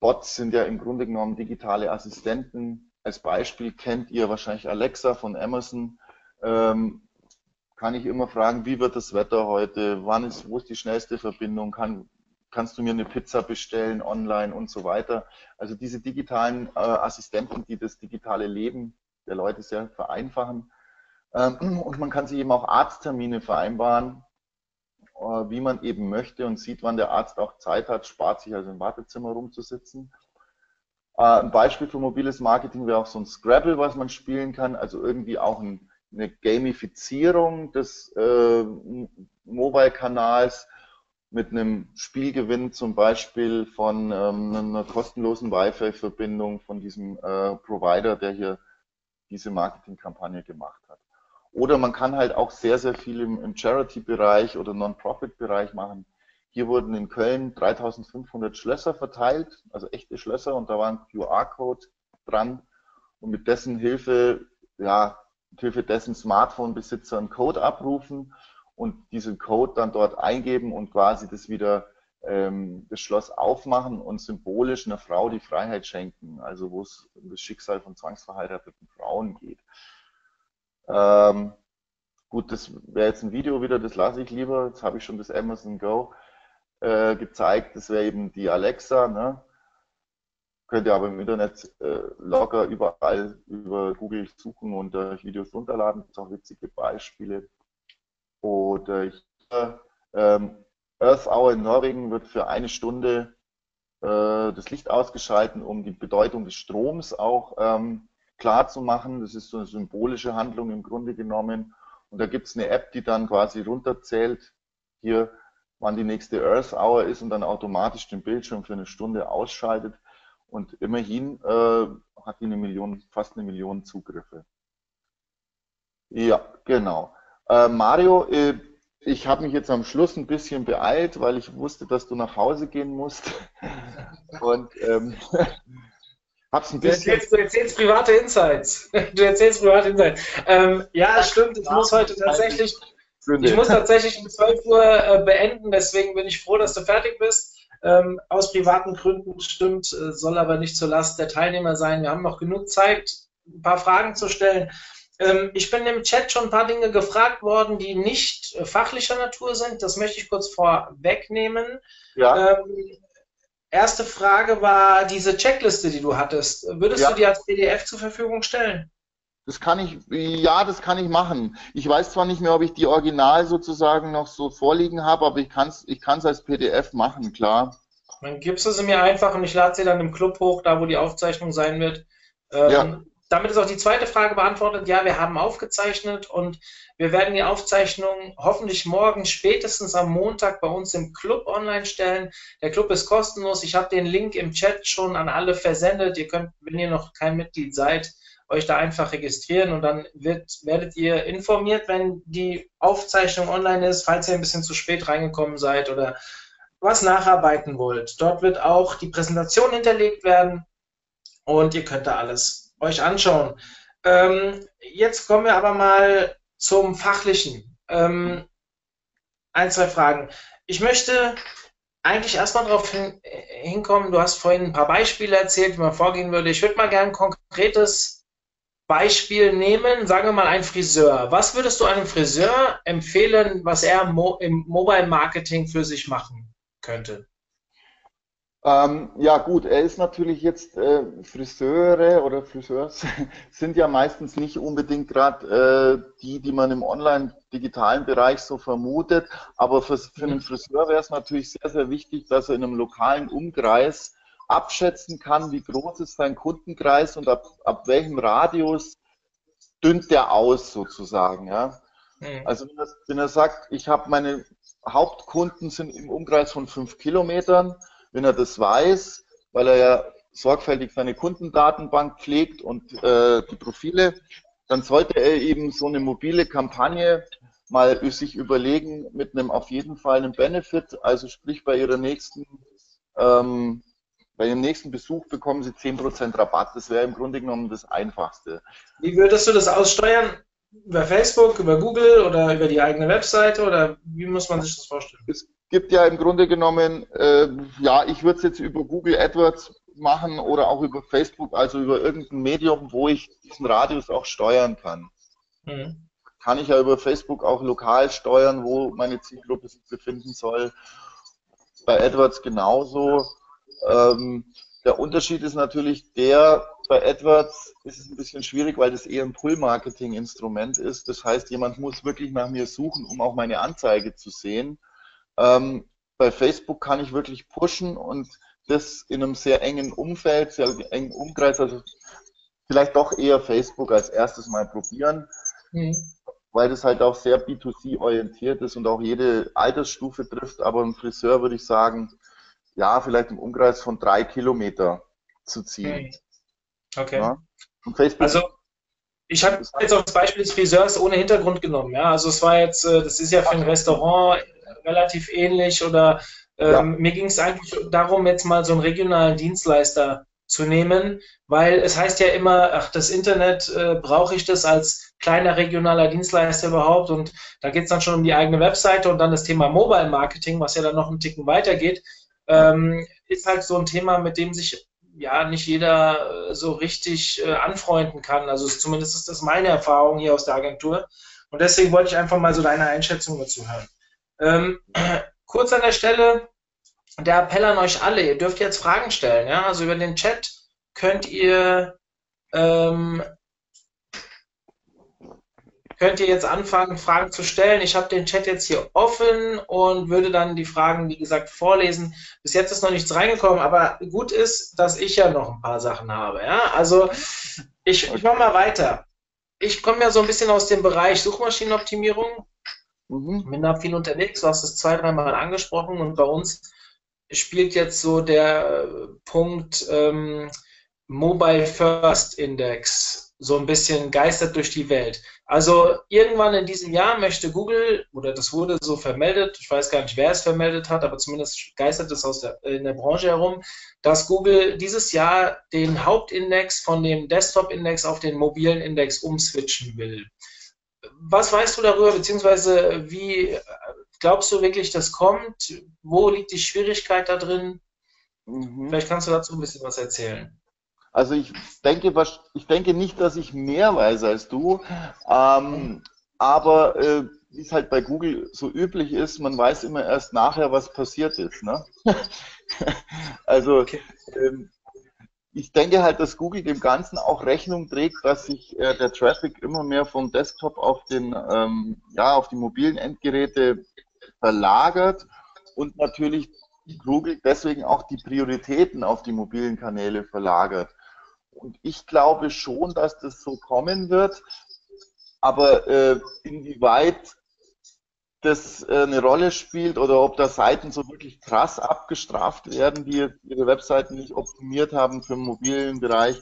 Bots sind ja im Grunde genommen digitale Assistenten. Als Beispiel kennt ihr wahrscheinlich Alexa von Amazon. Ähm, kann ich immer fragen, wie wird das Wetter heute? Wann ist, wo ist die schnellste Verbindung? Kann, kannst du mir eine Pizza bestellen online und so weiter? Also diese digitalen äh, Assistenten, die das digitale Leben der Leute sehr vereinfachen. Ähm, und man kann sich eben auch Arzttermine vereinbaren äh, wie man eben möchte und sieht, wann der Arzt auch Zeit hat, spart sich also im Wartezimmer rumzusitzen. Äh, ein Beispiel für mobiles Marketing wäre auch so ein Scrabble, was man spielen kann, also irgendwie auch ein, eine Gamifizierung des äh, Mobile-Kanals mit einem Spielgewinn zum Beispiel von ähm, einer kostenlosen Wi-Fi-Verbindung von diesem Provider, der hier diese Marketingkampagne gemacht hat. Oder man kann halt auch sehr, sehr viel im, im Charity-Bereich oder Non-Profit-Bereich machen. Hier wurden in Köln 3500 Schlösser verteilt, also echte Schlösser, und da war ein QR-Code dran. Und mit dessen Hilfe, ja, mit Hilfe dessen Smartphone-Besitzer einen Code abrufen. und diesen Code dann dort eingeben und quasi das wieder ähm, das Schloss aufmachen und symbolisch einer Frau die Freiheit schenken, also wo es um das Schicksal von zwangsverheirateten Frauen geht. Ähm, gut, das wäre jetzt ein Video wieder, das lasse ich lieber. Jetzt habe ich schon das Amazon Go äh, gezeigt. Das wäre eben die Alexa. Ne? Könnt ihr aber im Internet äh, locker überall über Google suchen und äh, Videos runterladen. Das sind auch witzige Beispiele. Oder ich, ähm, Earth Hour in Norwegen wird für eine Stunde äh, das Licht ausgeschalten, um die Bedeutung des Stroms auch ähm, klar zu machen. Das ist so eine symbolische Handlung im Grunde genommen. Und da gibt es eine App, die dann quasi runterzählt, hier, wann die nächste Earth Hour ist und dann automatisch den Bildschirm für eine Stunde ausschaltet. Und immerhin äh, hat die eine Million, fast eine Million Zugriffe. Ja, genau. Äh, Mario, äh, ich habe mich jetzt am Schluss ein bisschen beeilt, weil ich wusste, dass du nach Hause gehen musst. Und ähm, hab's ein bisschen. Du erzählst, private Insights. Du erzählst private Insights. Ähm, ja, stimmt. Ich muss heute tatsächlich, ich muss tatsächlich um 12 Uhr äh, beenden. Deswegen bin ich froh, dass du fertig bist. Ähm, aus privaten Gründen stimmt, äh, soll aber nicht zur Last der Teilnehmer sein. Wir haben noch genug Zeit, ein paar Fragen zu stellen. Ähm, ich bin im Chat schon ein paar Dinge gefragt worden, die nicht äh, fachlicher Natur sind. Das möchte ich kurz vorwegnehmen. Ja. Ähm, erste Frage war diese Checkliste, die du hattest. Würdest ja. du die als PDF zur Verfügung stellen? Das kann ich, ja, das kann ich machen. Ich weiß zwar nicht mehr, ob ich die Original sozusagen noch so vorliegen habe, aber ich kann es ich kann's als PDF machen, klar. Dann gibst du sie mir einfach und ich lade sie dann im Club hoch, da wo die Aufzeichnung sein wird. Ähm, ja. Damit ist auch die zweite Frage beantwortet. Ja, wir haben aufgezeichnet und wir werden die Aufzeichnung hoffentlich morgen spätestens am Montag bei uns im Club online stellen. Der Club ist kostenlos. Ich habe den Link im Chat schon an alle versendet. Ihr könnt, wenn ihr noch kein Mitglied seid, euch da einfach registrieren und dann wird, werdet ihr informiert, wenn die Aufzeichnung online ist, falls ihr ein bisschen zu spät reingekommen seid oder was nacharbeiten wollt. Dort wird auch die Präsentation hinterlegt werden und ihr könnt da alles euch anschauen. Ähm, jetzt kommen wir aber mal zum Fachlichen. Ähm, ein, zwei Fragen. Ich möchte eigentlich erstmal darauf hin, hinkommen, du hast vorhin ein paar Beispiele erzählt, wie man vorgehen würde. Ich würde mal gerne ein konkretes Beispiel nehmen, sagen wir mal ein Friseur. Was würdest du einem Friseur empfehlen, was er im Mobile Marketing für sich machen könnte? Ähm, ja gut, er ist natürlich jetzt äh, Friseure oder Friseurs sind ja meistens nicht unbedingt gerade äh, die, die man im online-digitalen Bereich so vermutet. Aber für, für einen Friseur wäre es natürlich sehr, sehr wichtig, dass er in einem lokalen Umkreis abschätzen kann, wie groß ist sein Kundenkreis und ab, ab welchem Radius dünnt der aus sozusagen. Ja? Mhm. Also wenn er, wenn er sagt, ich habe meine Hauptkunden sind im Umkreis von fünf Kilometern, wenn er das weiß, weil er ja sorgfältig seine Kundendatenbank pflegt und äh, die Profile, dann sollte er eben so eine mobile Kampagne mal sich überlegen mit einem auf jeden Fall einem Benefit, also sprich bei ihrer nächsten ähm, bei Ihrem nächsten Besuch bekommen Sie 10% Rabatt. Das wäre im Grunde genommen das Einfachste. Wie würdest du das aussteuern? Über Facebook, über Google oder über die eigene Webseite oder wie muss man sich das vorstellen? Es gibt ja im Grunde genommen, äh, ja, ich würde es jetzt über Google AdWords machen oder auch über Facebook, also über irgendein Medium, wo ich diesen Radius auch steuern kann. Mhm. Kann ich ja über Facebook auch lokal steuern, wo meine Zielgruppe sich befinden soll. Bei AdWords genauso. Ähm, der Unterschied ist natürlich der, bei AdWords ist es ein bisschen schwierig, weil das eher ein Pull-Marketing-Instrument ist. Das heißt, jemand muss wirklich nach mir suchen, um auch meine Anzeige zu sehen. Ähm, bei Facebook kann ich wirklich pushen und das in einem sehr engen Umfeld, sehr engen Umkreis, also vielleicht doch eher Facebook als erstes mal probieren, mhm. weil das halt auch sehr B2C orientiert ist und auch jede Altersstufe trifft. Aber ein Friseur würde ich sagen, ja, vielleicht im Umkreis von drei Kilometer zu ziehen. Mhm. Okay. Ja? also ich habe jetzt auch das Beispiel des Friseurs ohne Hintergrund genommen. Ja, also es war jetzt, äh, das ist ja für ein Restaurant relativ ähnlich oder ähm, ja. mir ging es eigentlich darum, jetzt mal so einen regionalen Dienstleister zu nehmen, weil es heißt ja immer, ach, das Internet, äh, brauche ich das als kleiner regionaler Dienstleister überhaupt und da geht es dann schon um die eigene Webseite und dann das Thema Mobile Marketing, was ja dann noch einen Ticken weitergeht, ähm, ist halt so ein Thema, mit dem sich ja nicht jeder äh, so richtig äh, anfreunden kann. Also zumindest ist das meine Erfahrung hier aus der Agentur. Und deswegen wollte ich einfach mal so deine Einschätzung dazu hören. Ähm, kurz an der Stelle der Appell an euch alle, ihr dürft jetzt Fragen stellen. Ja? Also über den Chat könnt ihr ähm, könnt ihr jetzt anfangen, Fragen zu stellen. Ich habe den Chat jetzt hier offen und würde dann die Fragen, wie gesagt, vorlesen. Bis jetzt ist noch nichts reingekommen, aber gut ist, dass ich ja noch ein paar Sachen habe. Ja? Also ich, ich mache mal weiter. Ich komme ja so ein bisschen aus dem Bereich Suchmaschinenoptimierung. Mhm. Bin da viel unterwegs. Du hast es zwei, dreimal angesprochen und bei uns spielt jetzt so der Punkt ähm, Mobile First Index so ein bisschen geistert durch die Welt. Also irgendwann in diesem Jahr möchte Google, oder das wurde so vermeldet, ich weiß gar nicht, wer es vermeldet hat, aber zumindest geistert es aus der, in der Branche herum, dass Google dieses Jahr den Hauptindex von dem Desktop-Index auf den mobilen Index umswitchen will. Was weißt du darüber, beziehungsweise wie glaubst du wirklich, das kommt? Wo liegt die Schwierigkeit da drin? Mhm. Vielleicht kannst du dazu ein bisschen was erzählen. Also ich denke, ich denke nicht, dass ich mehr weiß als du, ähm, aber äh, wie es halt bei Google so üblich ist, man weiß immer erst nachher, was passiert ist. Ne? also okay. ähm, ich denke halt, dass Google dem Ganzen auch Rechnung trägt, dass sich äh, der Traffic immer mehr vom Desktop auf den, ähm, ja, auf die mobilen Endgeräte verlagert und natürlich Google deswegen auch die Prioritäten auf die mobilen Kanäle verlagert. Und ich glaube schon, dass das so kommen wird. Aber äh, inwieweit das äh, eine Rolle spielt oder ob da Seiten so wirklich krass abgestraft werden, die ihre Webseiten nicht optimiert haben für den mobilen Bereich,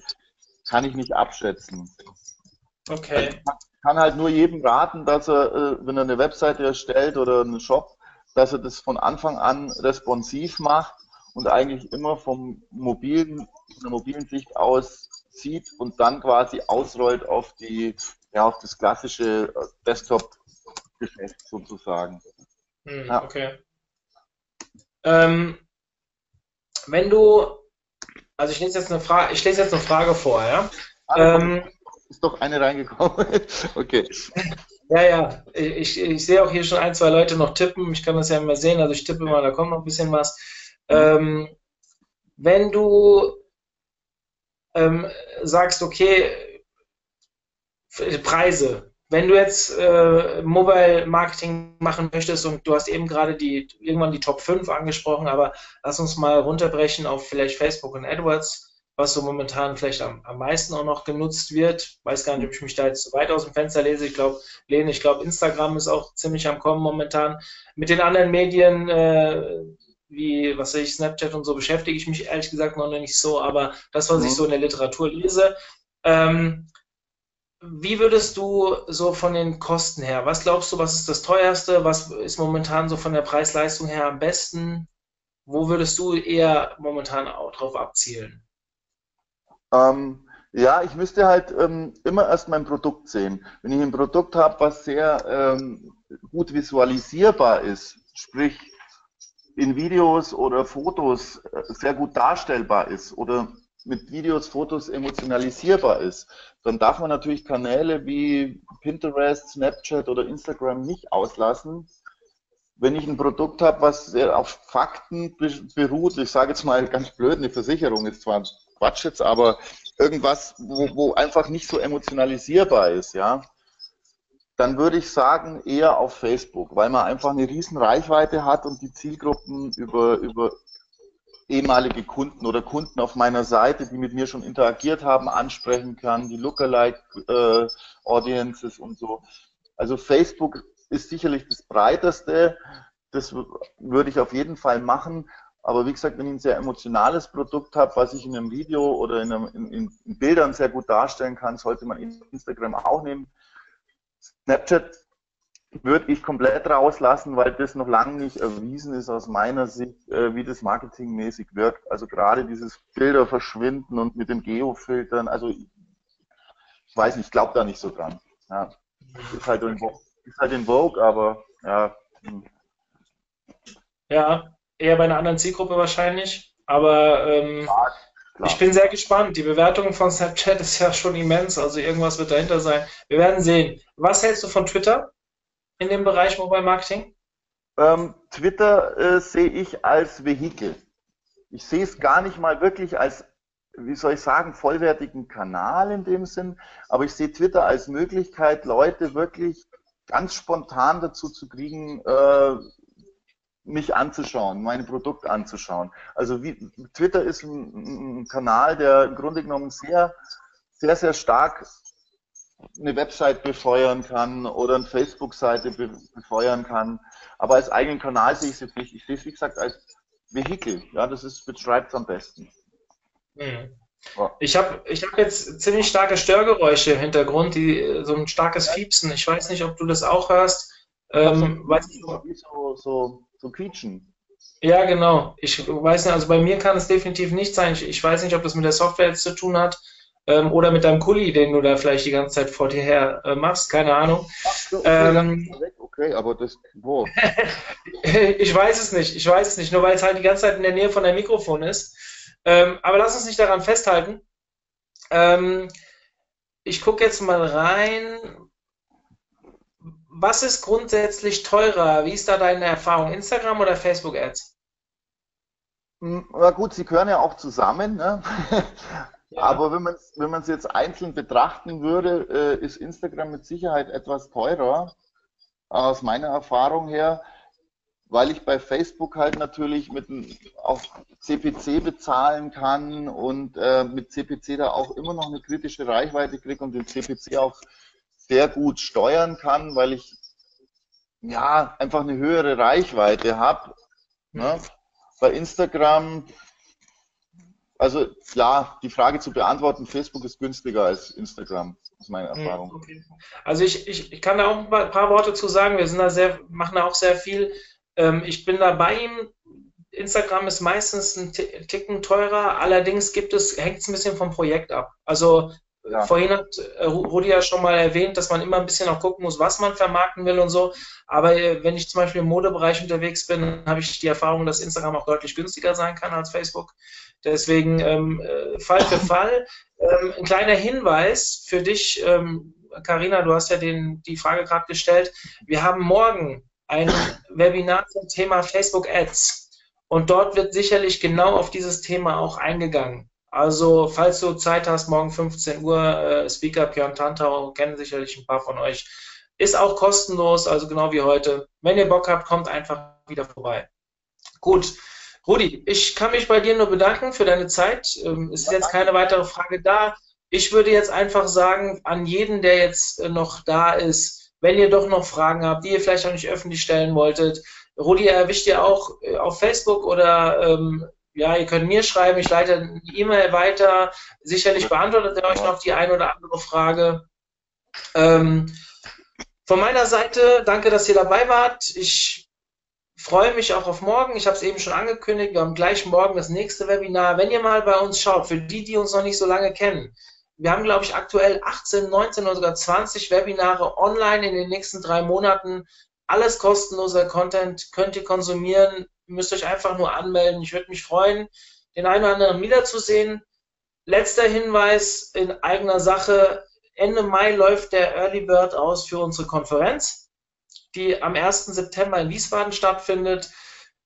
kann ich nicht abschätzen. Okay. Ich kann halt nur jedem raten, dass er, äh, wenn er eine Webseite erstellt oder einen Shop, dass er das von Anfang an responsiv macht und eigentlich immer vom mobilen, von der mobilen Sicht aus sieht und dann quasi ausrollt auf die, ja, auf das klassische äh, Desktop-Geschäft sozusagen. Hm, ja. Okay. Ähm, wenn du, also ich lese jetzt eine Frage, ich lese jetzt eine Frage vor, ja. Ah, ähm, ist doch eine reingekommen. okay. Ja, ja, ich, ich sehe auch hier schon ein, zwei Leute noch tippen. Ich kann das ja immer sehen, also ich tippe mal, da kommt noch ein bisschen was. Mhm. Ähm, wenn du ähm, sagst, okay, Preise. Wenn du jetzt äh, Mobile Marketing machen möchtest und du hast eben gerade die irgendwann die Top 5 angesprochen, aber lass uns mal runterbrechen auf vielleicht Facebook und AdWords, was so momentan vielleicht am, am meisten auch noch genutzt wird. Weiß gar nicht, ob ich mich da jetzt so weit aus dem Fenster lese. Ich glaube, lehne, ich glaube, Instagram ist auch ziemlich am Kommen momentan. Mit den anderen Medien, äh, wie, was weiß ich, Snapchat und so beschäftige ich mich ehrlich gesagt noch nicht so, aber das, was mhm. ich so in der Literatur lese, ähm, wie würdest du so von den Kosten her, was glaubst du, was ist das teuerste, was ist momentan so von der Preis-Leistung her am besten? Wo würdest du eher momentan auch drauf abzielen? Ähm, ja, ich müsste halt ähm, immer erst mein Produkt sehen. Wenn ich ein Produkt habe, was sehr ähm, gut visualisierbar ist, sprich in Videos oder Fotos äh, sehr gut darstellbar ist oder mit Videos, Fotos emotionalisierbar ist, dann darf man natürlich Kanäle wie Pinterest, Snapchat oder Instagram nicht auslassen. Wenn ich ein Produkt habe, was auf Fakten beruht, ich sage jetzt mal ganz blöd, eine Versicherung ist zwar Quatsch jetzt, aber irgendwas, wo, wo einfach nicht so emotionalisierbar ist, ja, dann würde ich sagen, eher auf Facebook, weil man einfach eine riesen Reichweite hat und die Zielgruppen über, über ehemalige Kunden oder Kunden auf meiner Seite, die mit mir schon interagiert haben, ansprechen kann, die Lookalike äh, und so. Also Facebook ist sicherlich das breiteste, das würde ich auf jeden Fall machen. Aber wie gesagt, wenn ich ein sehr emotionales Produkt habe, was ich in einem Video oder in, einem, in, in Bildern sehr gut darstellen kann, sollte man Instagram auch nehmen. Snapchat würde ich komplett rauslassen, weil das noch lange nicht erwiesen ist aus meiner Sicht, äh, wie das marketingmäßig wirkt. Also gerade dieses Bilder verschwinden und mit den Geofiltern, also ich weiß nicht, ich glaube da nicht so dran. Ja, ist halt, in, ist halt in Vogue, aber ja. Hm. Ja, eher bei einer anderen Zielgruppe wahrscheinlich. Aber ähm, ich bin sehr gespannt. Die Bewertung von Snapchat ist ja schon immens, also irgendwas wird dahinter sein. Wir werden sehen. Was hältst du von Twitter in dem Bereich Mobile Marketing? Ähm, Twitter äh, sehe ich als Vehikel. Ich sehe es gar nicht mal wirklich als, wie soll ich sagen, vollwertigen Kanal in dem Sinn, aber ich sehe Twitter als Möglichkeit, Leute wirklich ganz spontan dazu zu kriegen, äh, mich anzuschauen, meine Produkte anzuschauen. Also wie, Twitter ist ein, ein, Kanal, der im Grunde genommen sehr, sehr, sehr stark eine Website befeuern kann oder eine Facebook-Seite befeuern kann. Aber als eigenen Kanal sehe ich es jetzt nicht. Ich sehe es, wie gesagt, als Vehikel. Ja, das ist, beschreibt es am besten. Mhm. Ich habe ich hab jetzt ziemlich starke Störgeräusche im Hintergrund, die, so ein starkes Fiepsen. Ich weiß nicht, ob du das auch hörst. Ähm, weiß nicht, so, so, so quietschen. Ja, genau. Ich weiß nicht, also bei mir kann es definitiv nicht sein. Ich, ich weiß nicht, ob das mit der Software jetzt zu tun hat ähm, oder mit deinem Kuli, den du da vielleicht die ganze Zeit vor dir her äh, machst. Keine Ahnung. Ach so, ähm, okay, aber das, wo? ich weiß es nicht. Ich weiß es nicht, nur weil es halt die ganze Zeit in der Nähe von deinem Mikrofon ist. Ähm, aber lass uns nicht daran festhalten. Ähm, ich gucke jetzt mal rein was ist grundsätzlich teurer? Wie ist da deine Erfahrung? Instagram oder Facebook Ads? Hm, na gut, sie gehören ja auch zusammen. Ne? Ja. Aber wenn man es wenn jetzt einzeln betrachten würde, äh, ist Instagram mit Sicherheit etwas teurer, aus meiner Erfahrung her, weil ich bei Facebook halt natürlich mit auch CPC bezahlen kann und äh, mit CPC da auch immer noch eine kritische Reichweite kriege und den CPC auch sehr gut steuern kann, weil ich ja einfach eine höhere Reichweite habe. Ne? Bei Instagram, also ja, die Frage zu beantworten, Facebook ist günstiger als Instagram, aus meiner hm, Erfahrung. Okay. Also ich, ich, ich kann da auch ein paar Worte zu sagen. Wir sind da sehr, machen da auch sehr viel. Ähm, ich bin da bei ihm. Instagram ist meistens ein Ticken teurer, allerdings gibt es, hängt es ein bisschen vom Projekt ab. Also ja. Vorhin hat äh, Rudi ja schon mal erwähnt, dass man immer ein bisschen auch gucken muss, was man vermarkten will und so. Aber äh, wenn ich zum Beispiel im Modebereich unterwegs bin, habe ich die Erfahrung, dass Instagram auch deutlich günstiger sein kann als Facebook. Deswegen ähm, äh, Fall für Fall. Ähm, ein kleiner Hinweis für dich, Karina, ähm, du hast ja den, die Frage gerade gestellt. Wir haben morgen ein Webinar zum Thema Facebook Ads. Und dort wird sicherlich genau auf dieses Thema auch eingegangen. Also, falls du Zeit hast, morgen 15 Uhr, äh, Speaker Björn Tantau, kennen sicherlich ein paar von euch. Ist auch kostenlos, also genau wie heute. Wenn ihr Bock habt, kommt einfach wieder vorbei. Gut. Rudi, ich kann mich bei dir nur bedanken für deine Zeit. Ähm, es ist jetzt keine weitere Frage da. Ich würde jetzt einfach sagen, an jeden, der jetzt äh, noch da ist, wenn ihr doch noch Fragen habt, die ihr vielleicht auch nicht öffentlich stellen wolltet, Rudi erwischt ihr auch äh, auf Facebook oder ähm, ja, ihr könnt mir schreiben, ich leite eine E-Mail weiter. Sicherlich beantwortet er euch noch die eine oder andere Frage. Ähm, von meiner Seite, danke, dass ihr dabei wart. Ich freue mich auch auf morgen. Ich habe es eben schon angekündigt. Wir haben gleich morgen das nächste Webinar. Wenn ihr mal bei uns schaut, für die, die uns noch nicht so lange kennen, wir haben, glaube ich, aktuell 18, 19 oder sogar 20 Webinare online in den nächsten drei Monaten. Alles kostenloser Content könnt ihr konsumieren Ihr müsst euch einfach nur anmelden. Ich würde mich freuen, den einen oder anderen wiederzusehen. Letzter Hinweis in eigener Sache. Ende Mai läuft der Early Bird aus für unsere Konferenz, die am 1. September in Wiesbaden stattfindet.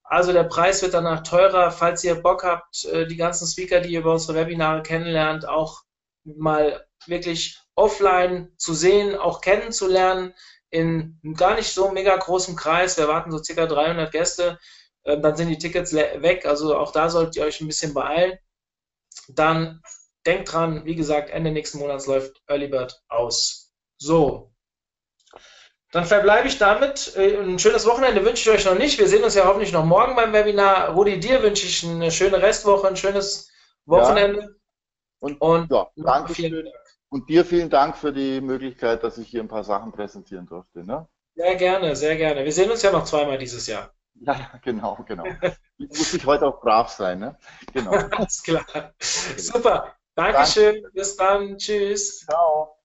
Also der Preis wird danach teurer. Falls ihr Bock habt, äh, die ganzen Speaker, die ihr über unsere Webinare kennenlernt, auch mal wirklich offline zu sehen, auch kennenzulernen, in gar nicht so mega großem Kreis. Wir erwarten so circa 300 Gäste. Ähm, dann sind die Tickets weg. Also auch da solltet ihr euch ein bisschen beeilen. Dann denkt dran, wie gesagt, Ende nächsten Monats läuft Early Bird aus. So. Dann verbleibe ich damit. Äh, ein schönes Wochenende wünsche ich euch noch nicht. Wir sehen uns ja hoffentlich noch morgen beim Webinar. Rudi, dir wünsche ich eine schöne Restwoche, ein schönes Wochenende. Ja. Und, und ja, danke schön. Und dir vielen Dank für die Möglichkeit, dass ich hier ein paar Sachen präsentieren durfte. Ne? Sehr gerne, sehr gerne. Wir sehen uns ja noch zweimal dieses Jahr. Ja, genau, genau. Ich muss ich heute auch brav sein, ne? Genau. Alles klar. Super. Dankeschön. Danke. Bis dann. Tschüss. Ciao.